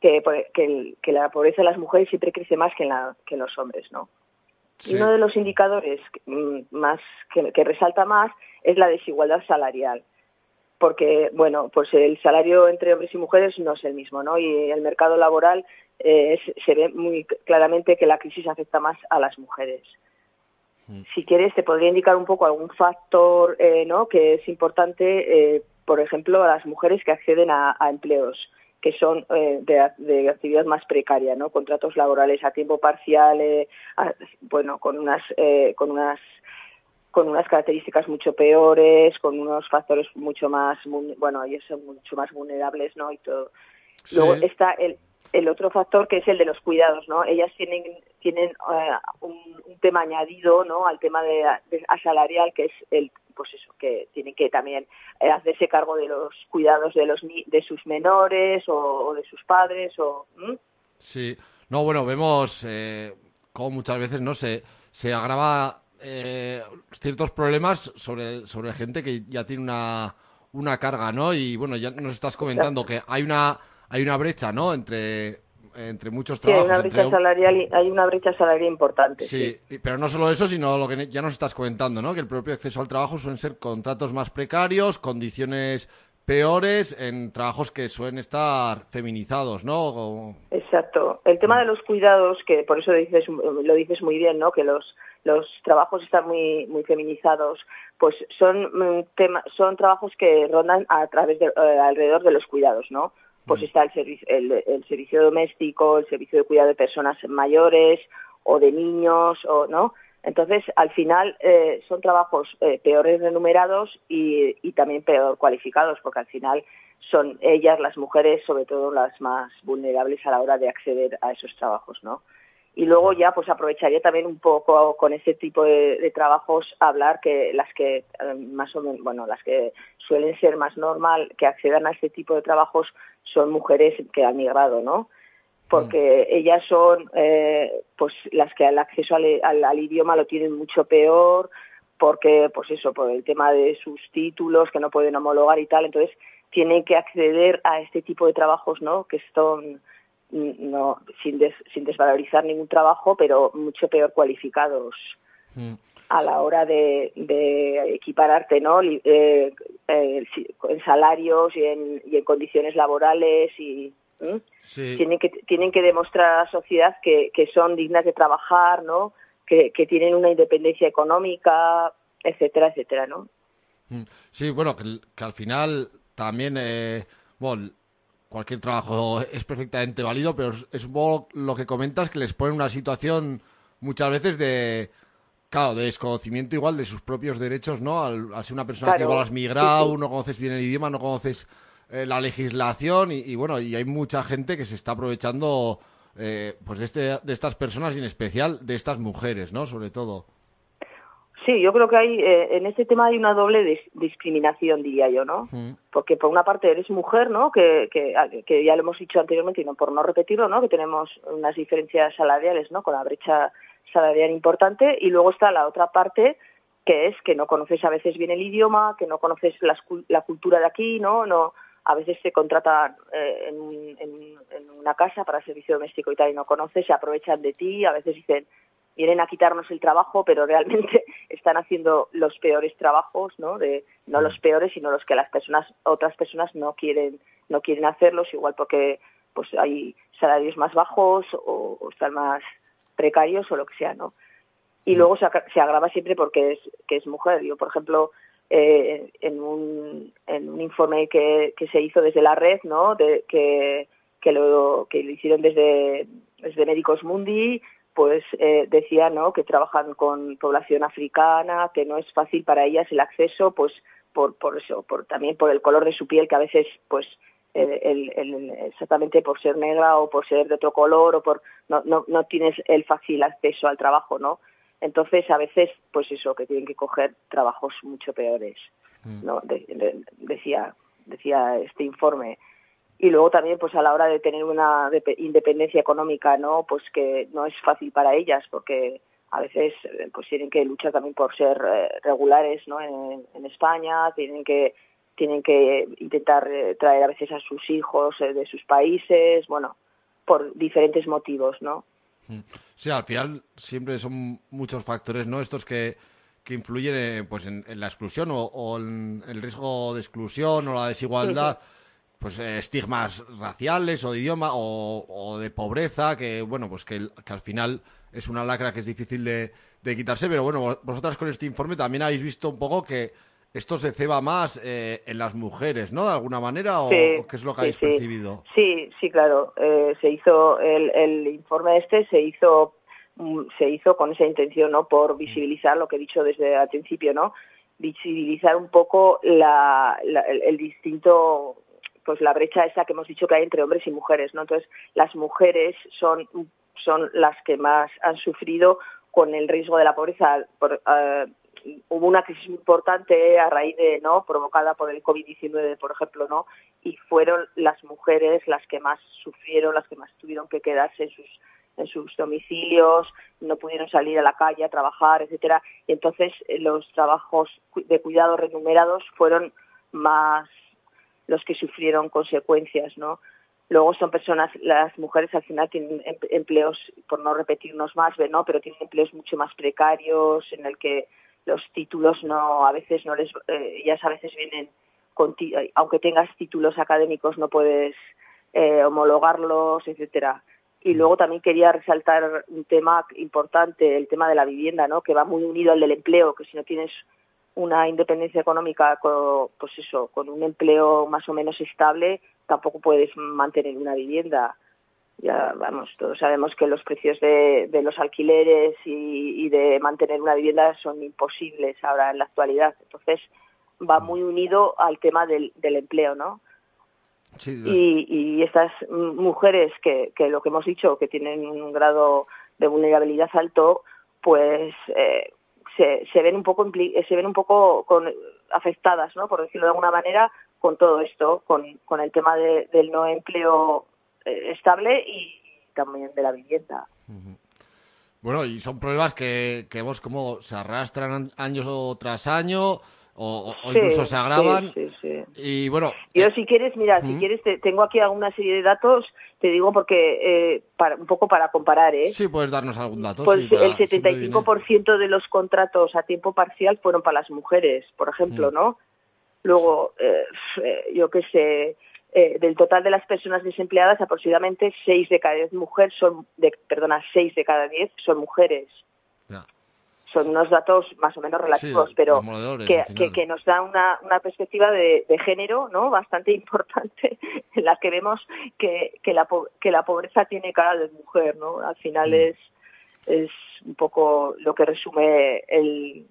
que, que, que, la pobreza de las mujeres siempre crece más que en, la, que en los hombres, ¿no? Uno de los indicadores mm, más que, que, resalta más es la desigualdad salarial, porque bueno, pues el salario entre hombres y mujeres no es el mismo, ¿no? Y el mercado laboral eh, se ve muy claramente que la crisis afecta más a las mujeres. Si quieres, te podría indicar un poco algún factor, eh, ¿no? Que es importante, eh, por ejemplo, a las mujeres que acceden a, a empleos que son eh, de, de, actividad más precaria, ¿no? Contratos laborales a tiempo parcial, a, bueno, con unas, eh, con unas con unas características mucho peores, con unos factores mucho más, bueno, ellos son mucho más vulnerables, ¿no? Y todo. Sí. Luego está el, el otro factor que es el de los cuidados, ¿no? Ellas tienen tienen uh, un, un, tema añadido, ¿no? Al tema de, de asalarial que es el pues eso, que tienen que también eh, hacerse cargo de los cuidados de los de sus menores o, o de sus padres o ¿Mm? Sí. No, bueno, vemos eh, como muchas veces no se se agrava eh, ciertos problemas sobre sobre gente que ya tiene una una carga, ¿no? Y bueno, ya nos estás comentando que hay una hay una brecha, ¿no? Entre entre muchos trabajos. Sí, hay una brecha salarial, hay una brecha salarial importante. Sí, sí, pero no solo eso, sino lo que ya nos estás comentando, ¿no? Que el propio acceso al trabajo suelen ser contratos más precarios, condiciones peores en trabajos que suelen estar feminizados, ¿no? O... Exacto. El tema de los cuidados, que por eso dices, lo dices muy bien, ¿no? Que los los trabajos están muy muy feminizados, pues son tema, son trabajos que rondan a través de eh, alrededor de los cuidados, ¿no? Pues está el servicio, el, el, servicio doméstico, el servicio de cuidado de personas mayores o de niños, o no. Entonces, al final eh, son trabajos eh, peores remunerados y, y, también peor cualificados, porque al final son ellas, las mujeres, sobre todo las más vulnerables a la hora de acceder a esos trabajos, ¿no? Y luego ya, pues aprovecharía también un poco con ese tipo de, de trabajos hablar que las que eh, más o menos, bueno, las que suelen ser más normal que accedan a este tipo de trabajos son mujeres que han migrado, ¿no? Porque mm. ellas son eh, pues las que el acceso al, al, al, idioma lo tienen mucho peor, porque pues eso, por el tema de sus títulos que no pueden homologar y tal, entonces tienen que acceder a este tipo de trabajos, ¿no? Que son no sin des, sin desvalorizar ningún trabajo, pero mucho peor cualificados. Mm a la hora de, de equipararte ¿no? Eh, eh, en salarios y en, y en condiciones laborales y sí. tienen que tienen que demostrar a la sociedad que, que son dignas de trabajar no que, que tienen una independencia económica etcétera etcétera no sí bueno que, que al final también eh, bueno cualquier trabajo es perfectamente válido pero es un poco lo que comentas que les pone una situación muchas veces de Claro, de desconocimiento igual de sus propios derechos, ¿no? Al, al ser una persona claro. que igual has migrado, sí, sí. no conoces bien el idioma, no conoces eh, la legislación y, y, bueno, y hay mucha gente que se está aprovechando eh, pues de, este, de estas personas y en especial de estas mujeres, ¿no? Sobre todo. Sí, yo creo que hay eh, en este tema hay una doble dis discriminación, diría yo, ¿no? Mm. Porque por una parte eres mujer, ¿no? Que, que, que ya lo hemos dicho anteriormente y no por no repetirlo, ¿no? Que tenemos unas diferencias salariales, ¿no? Con la brecha salarial importante y luego está la otra parte que es que no conoces a veces bien el idioma, que no conoces la, la cultura de aquí, ¿no? no a veces se contrata eh, en, en, en, una casa para servicio doméstico y tal y no conoces, se aprovechan de ti, a veces dicen vienen a quitarnos el trabajo, pero realmente están haciendo los peores trabajos, ¿no? De no los peores, sino los que las personas otras personas no quieren no quieren hacerlos, igual porque pues hay salarios más bajos o, o están más precarios o lo que sea, ¿no? Y luego se, se agrava siempre porque es, que es mujer. Yo, por ejemplo, eh, en, un, en un informe que, que se hizo desde la red, ¿no? De, que, que, lo, que lo hicieron desde, desde Médicos Mundi, pues eh, decía, ¿no? Que trabajan con población africana, que no es fácil para ellas el acceso, pues por, por eso, por, también por el color de su piel, que a veces, pues, el, el, exactamente por ser negra o por ser de otro color o por no, no, no tienes el fácil acceso al trabajo, ¿no? Entonces, a veces, pues eso, que tienen que coger trabajos mucho peores, ¿no? De, de, decía, decía este informe. Y luego también, pues a la hora de tener una de independencia económica, ¿no? Pues que no es fácil para ellas, porque a veces pues tienen que luchar también por ser eh, regulares, ¿no? En, en España, tienen que tienen que intentar eh, traer a veces a sus hijos eh, de sus países, bueno, por diferentes motivos, ¿no? Sí, al final siempre son muchos factores, ¿no? Estos que, que influyen eh, pues en, la exclusión o, en el riesgo de exclusión o la desigualdad. Pues eh, estigmas raciales o de idioma o, de pobreza, que bueno, pues que, que, al final es una lacra que es difícil de, de quitarse, pero bueno, vosotras con este informe también habéis visto un poco que esto se ceba más eh, en las mujeres, ¿no? De alguna manera, o, qué es lo que habéis percibido. Sí, sí, claro. Eh, se hizo el, el, informe este se hizo mm, se hizo con esa intención, ¿no? Por visibilizar lo que he dicho desde el principio, ¿no? Visibilizar un poco la, el, el distinto pues la brecha esa que hemos dicho que hay entre hombres y mujeres, ¿no? Entonces, las mujeres son son las que más han sufrido con el riesgo de la pobreza por, uh, hubo una crisis importante a raíz de, ¿no? provocada por el COVID-19, por ejemplo, ¿no? Y fueron las mujeres las que más sufrieron, las que más tuvieron que quedarse en sus en sus domicilios, no pudieron salir a la calle a trabajar, etcétera. Y entonces eh, los trabajos de cuidado remunerados fueron más los que sufrieron consecuencias, ¿no? Luego son personas, las mujeres al final tienen em, empleos, por no repetirnos más, ¿no? Pero tienen empleos mucho más precarios en el que los títulos no a veces no les eh, a veces vienen con aunque tengas títulos académicos no puedes eh, homologarlos etcétera y luego también quería resaltar un tema importante el tema de la vivienda no que va muy unido al del empleo que si no tienes una independencia económica con, pues eso con un empleo más o menos estable tampoco puedes mantener una vivienda ya vamos, todos sabemos que los precios de, de los alquileres y, de mantener una vivienda son imposibles ahora en la actualidad. Entonces va muy unido al tema del, del empleo, ¿no? y, y, estas mujeres que, que lo que hemos dicho, que tienen un grado de vulnerabilidad alto, pues eh, se, se ven un poco se ven un poco con, afectadas, ¿no? Por decirlo de alguna manera, con todo esto, con, con el tema de, del no empleo eh, estable y también de la vivienda. Bueno, y son problemas que, que vos como se arrastran año tras año o, incluso se agravan. Sí, sí, y bueno. Yo, eh, si quieres, mira, si quieres, tengo aquí alguna serie de datos, te digo porque, eh, para, un poco para comparar, ¿eh? Sí, puedes darnos algún dato. Pues el 75% de los contratos a tiempo parcial fueron para las mujeres, por ejemplo, ¿no? Luego, yo qué sé, eh, del total de las personas desempleadas, aproximadamente 6 de cada 10 mujeres son, de, perdona, 6 de cada 10 son mujeres. Son unos datos más o menos relativos, pero que, que, nos da una, una perspectiva de, de, género no bastante importante en la que vemos que, que, la, que la pobreza tiene cara de mujer. ¿no? Al final es, es un poco lo que resume el,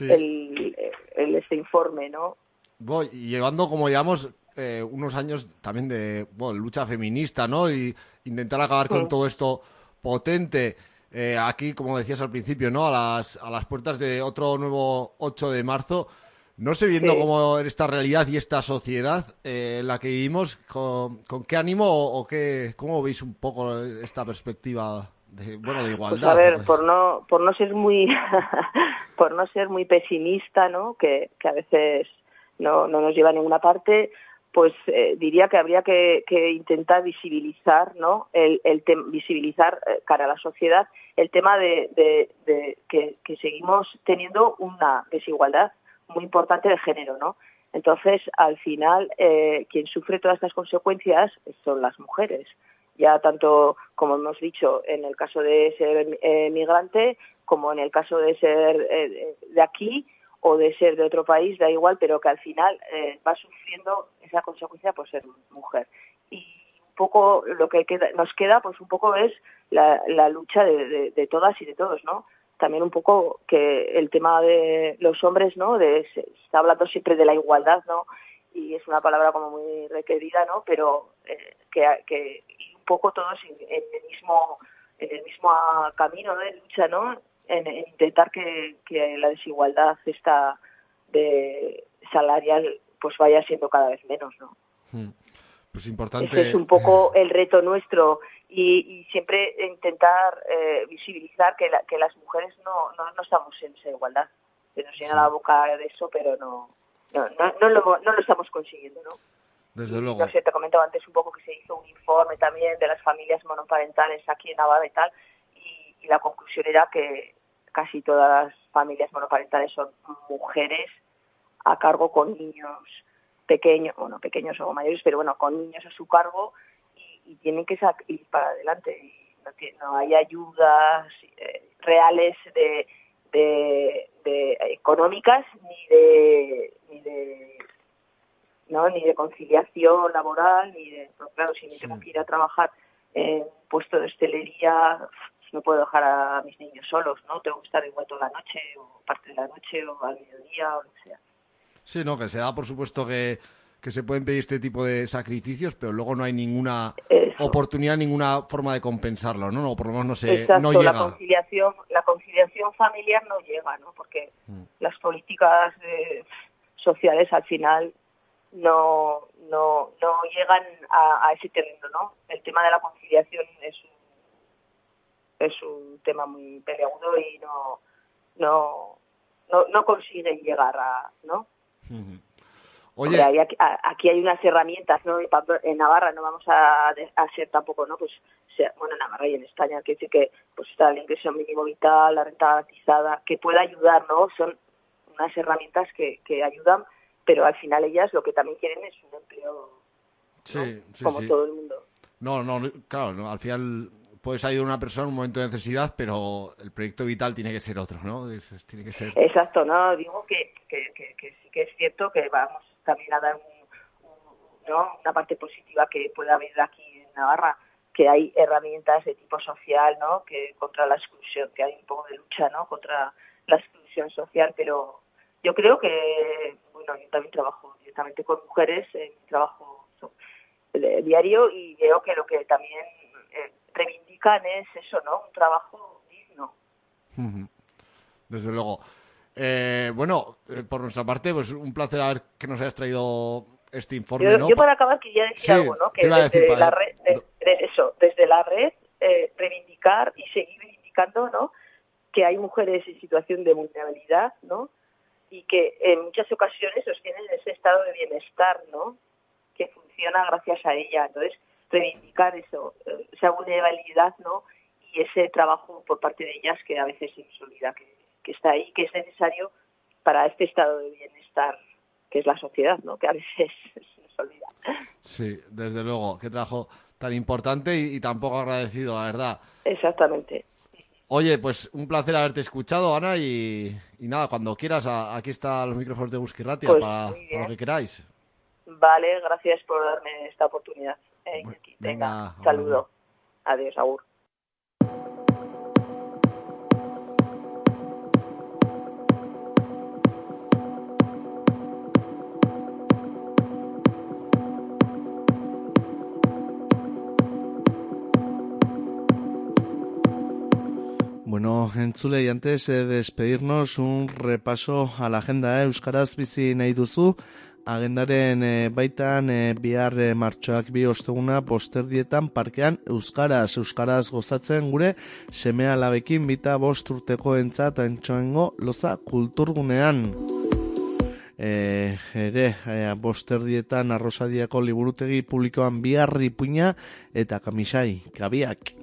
el, el, este informe. ¿no? Voy, llevando, como digamos, eh, unos años también de bueno, lucha feminista, ¿no? Y intentar acabar con todo esto potente. Eh, aquí, como decías al principio, ¿no? A las, a las puertas de otro nuevo 8 de marzo. No sé, viendo cómo esta realidad y esta sociedad eh, en la que vivimos, ¿con, qué ánimo o, qué, cómo veis un poco esta perspectiva de, bueno, de igualdad? Pues a ver, por no, por no ser muy, por no ser muy pesimista, ¿no? Que, que a veces no, no nos lleva a ninguna parte, pues eh, diría que habría que, intentar visibilizar, ¿no? El, visibilizar eh, cara a la sociedad el tema de, que, seguimos teniendo una desigualdad muy importante de género, ¿no? Entonces, al final, eh, quien sufre todas estas consecuencias son las mujeres. Ya tanto, como hemos dicho, en el caso de ser migrante, como en el caso de ser de aquí, o de ser de otro país, da igual, pero que al final eh, va sufriendo esa consecuencia por ser mujer. Y un poco lo que nos queda, pues un poco es la, lucha de, todas y de todos, ¿no? También un poco que el tema de los hombres, ¿no? Se está hablando siempre de la igualdad, ¿no? Y es una palabra como muy requerida, ¿no? Pero eh, que, un poco todos en, el mismo en el mismo camino de lucha, ¿no? En, intentar que, la desigualdad esta de salarial pues vaya siendo cada vez menos, ¿no? Hmm. Pues importante. Ese es un poco el reto nuestro y, siempre intentar eh, visibilizar que, que las mujeres no, no, estamos en esa igualdad. Se nos llena la boca de eso, pero no, no, no, lo, no lo estamos consiguiendo, ¿no? Desde luego. No sé, te comentaba antes un poco que se hizo un informe también de las familias monoparentales aquí en Navarra y tal, y, y la conclusión era que casi todas las familias monoparentales son mujeres a cargo con niños pequeños, bueno, pequeños o mayores, pero bueno, con niños a su cargo y, y tienen que ir para adelante. Y no, tiene- no hay ayudas eh, reales de, de, de económicas ni de, ni de no ni de conciliación laboral ni de claro si me tengo que ir a trabajar en puesto de hostelería no puedo dejar a mis niños solos no tengo que estar igual toda la noche o parte de la noche o al mediodía o lo que sea Sí, no, que se da por supuesto que, que se pueden pedir este tipo de sacrificios, pero luego no hay ninguna oportunidad, ninguna forma de compensarlo, ¿no? No, por lo menos no se Exacto, no la llega. conciliación la conciliación familiar no llega no porque Mm. las políticas eh, sociales al final no no no llegan a, a ese terreno no el tema de la conciliación es un es un tema muy peleagudo y no no no, no consiguen llegar a no. Hombre, hay aquí, hay unas herramientas, ¿no? En Navarra no vamos a, ser tampoco, ¿no? Pues, sea- bueno, en Navarra y en España, que decir que pues está el ingreso mínimo vital, la renta garantizada, que pueda ayudar, ¿no? Son unas herramientas que, que ayudan, pero al final ellas lo que también quieren es un empleo Sí, sí, como sí. todo el mundo. No, no, claro, no, al final puedes ayudar a una persona en un momento de necesidad, pero el proyecto vital tiene que ser otro, ¿no? Tiene que ser... Exacto, ¿no? Digo que, que, que, que sí que es cierto que vamos también a dar ¿no? una parte positiva que puede haber aquí en Navarra, que hay herramientas de tipo social, ¿no? Que contra la exclusión, que hay un poco de lucha, ¿no? Contra la exclusión social, pero yo creo que, bueno, yo también trabajo directamente con mujeres en mi trabajo eh, diario y veo que lo que también eh, es eso, ¿no? Un trabajo digno. Desde luego. Eh, bueno, eh, por nuestra parte, pues un placer haber que nos hayas traído este informe, Yo, ¿no? yo para acabar quería decir Sí, algo, ¿no? Que desde decir, la red, de- de eso, desde la red, eh, reivindicar y seguir reivindicando, ¿no? Que hay mujeres en situación de vulnerabilidad, ¿no? Y que en muchas ocasiones sostienen ese estado de bienestar, ¿no? Que funciona gracias a ella. Entonces, reivindicar eso, eh, esa vulnerabilidad, ¿no? Y ese trabajo por parte de ellas que a veces se nos olvida que, que está ahí, que es necesario para este estado de bienestar que es la sociedad, ¿no? Que a veces se nos olvida. Sí, desde luego. Qué trabajo tan importante y, y tan poco agradecido, la verdad. Exactamente. Oye, pues un placer haberte escuchado, Ana, y, y nada, cuando quieras, a- aquí están los micrófonos de Busquirratia Pues, para lo que queráis. Vale, gracias por darme esta oportunidad. Eh, Venga, saludo. Adiós, Agur. Bueno, entzule, y antes de despedirnos, un repaso a la agenda, eh? Euskaraz bizi nahi duzu, agendaren eh, baitan eh, bihar eh, martxoak bi osteguna posterdietan parkean Euskaraz, Euskaraz gozatzen gure semea alabekin bita bost urteko entzat entxoengo loza kulturgunean. E, ere, e, bosterdietan arrosadiako liburutegi publikoan biharri puina eta kamisai, kabiak.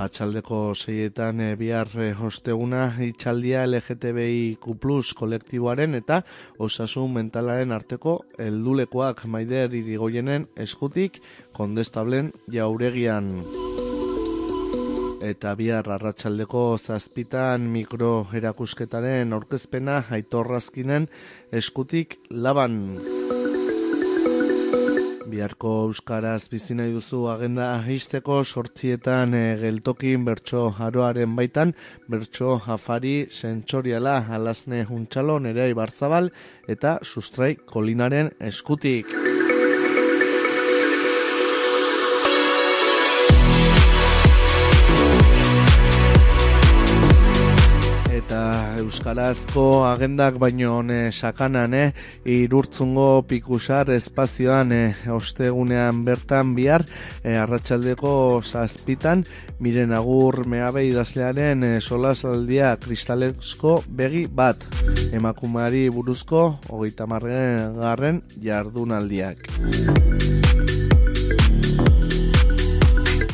Atxaldeko zeietan e, bihar e, osteguna itxaldia LGTBIQ Plus kolektiboaren eta osasun mentalaren arteko heldulekoak maider irigoienen eskutik kondestablen jauregian. Eta bihar arratsaldeko zazpitan mikro erakusketaren aurkezpena aitorrazkinen eskutik laban. Biharko Euskaraz bizi nahi duzu agenda izteko sortzietan e, geltokin bertso aroaren baitan, bertso afari sentsoriala alazne huntxalo nerea ibarzabal eta sustrai kolinaren eskutik. Euskarazko agendak baino ne sakanan, eh? irurtzungo pikusar espazioan eh, ostegunean bertan bihar eh, arratsaldeko zazpitan miren agur meabe idazlearen eh, solazaldia kristalezko begi bat emakumeari buruzko hogeita garren jardunaldiak.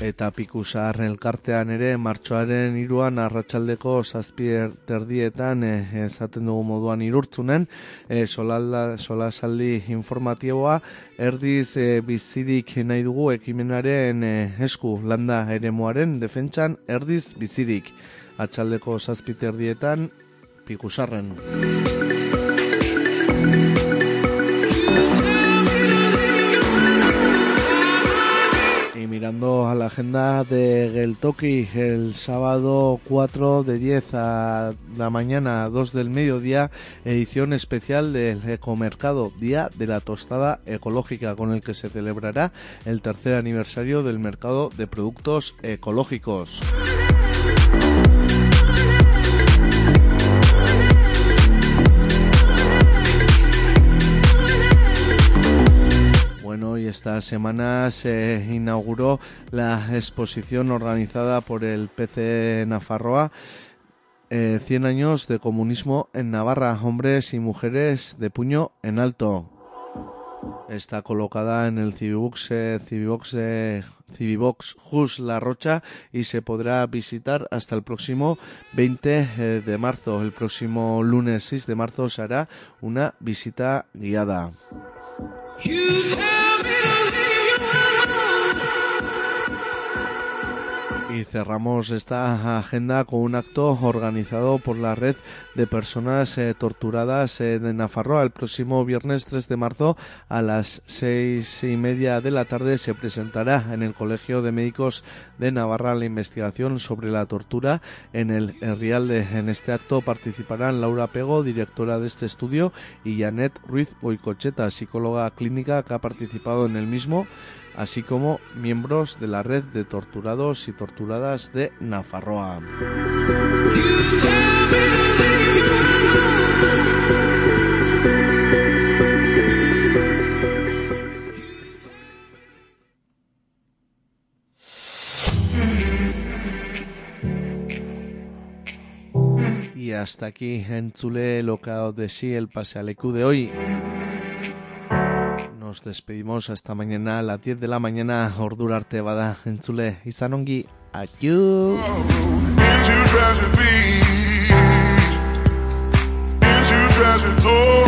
Eta pikusar elkartean ere martxoaren iruan arratsaldeko zazpi terdietan eh, ezaten dugu moduan irurtzunen. E, solalda, solasaldi informatiboa erdiz e, bizirik nahi dugu ekimenaren esku landa ere moaren defentsan erdiz bizirik. Atxaldeko zazpi terdietan pikusarren a la agenda de Geltoki el sábado 4 de 10 a la mañana 2 del mediodía, edición especial del Ecomercado, Día de la Tostada Ecológica, con el que se celebrará el tercer aniversario del mercado de productos ecológicos. Bueno, y esta semana se inauguró la exposición organizada por el PC Nafarroa. 100 eh, años de comunismo en Navarra, hombres y mujeres de puño en alto. Está colocada en el Civibox, eh, Civibox, eh, Civibox Jus La Rocha y se podrá visitar hasta el próximo 20 de marzo. El próximo lunes 6 de marzo se hará una visita guiada. mira Y cerramos esta agenda con un acto organizado por la red de personas eh, torturadas eh, de Nafarroa. El próximo viernes 3 de marzo a las seis y media de la tarde se presentará en el Colegio de Médicos de Navarra la investigación sobre la tortura en el Rialde. En este acto participarán Laura Pego, directora de este estudio, y Janet Ruiz Boicocheta, psicóloga clínica que ha participado en el mismo así como miembros de la red de torturados y torturadas de Nafarroa. Y hasta aquí en Chule, locao de sí, el pasealecu de hoy. Nos despedimos hasta mañana a las 10 de la mañana. Ordurarte bada. Entzule izan ongi. Adiu Into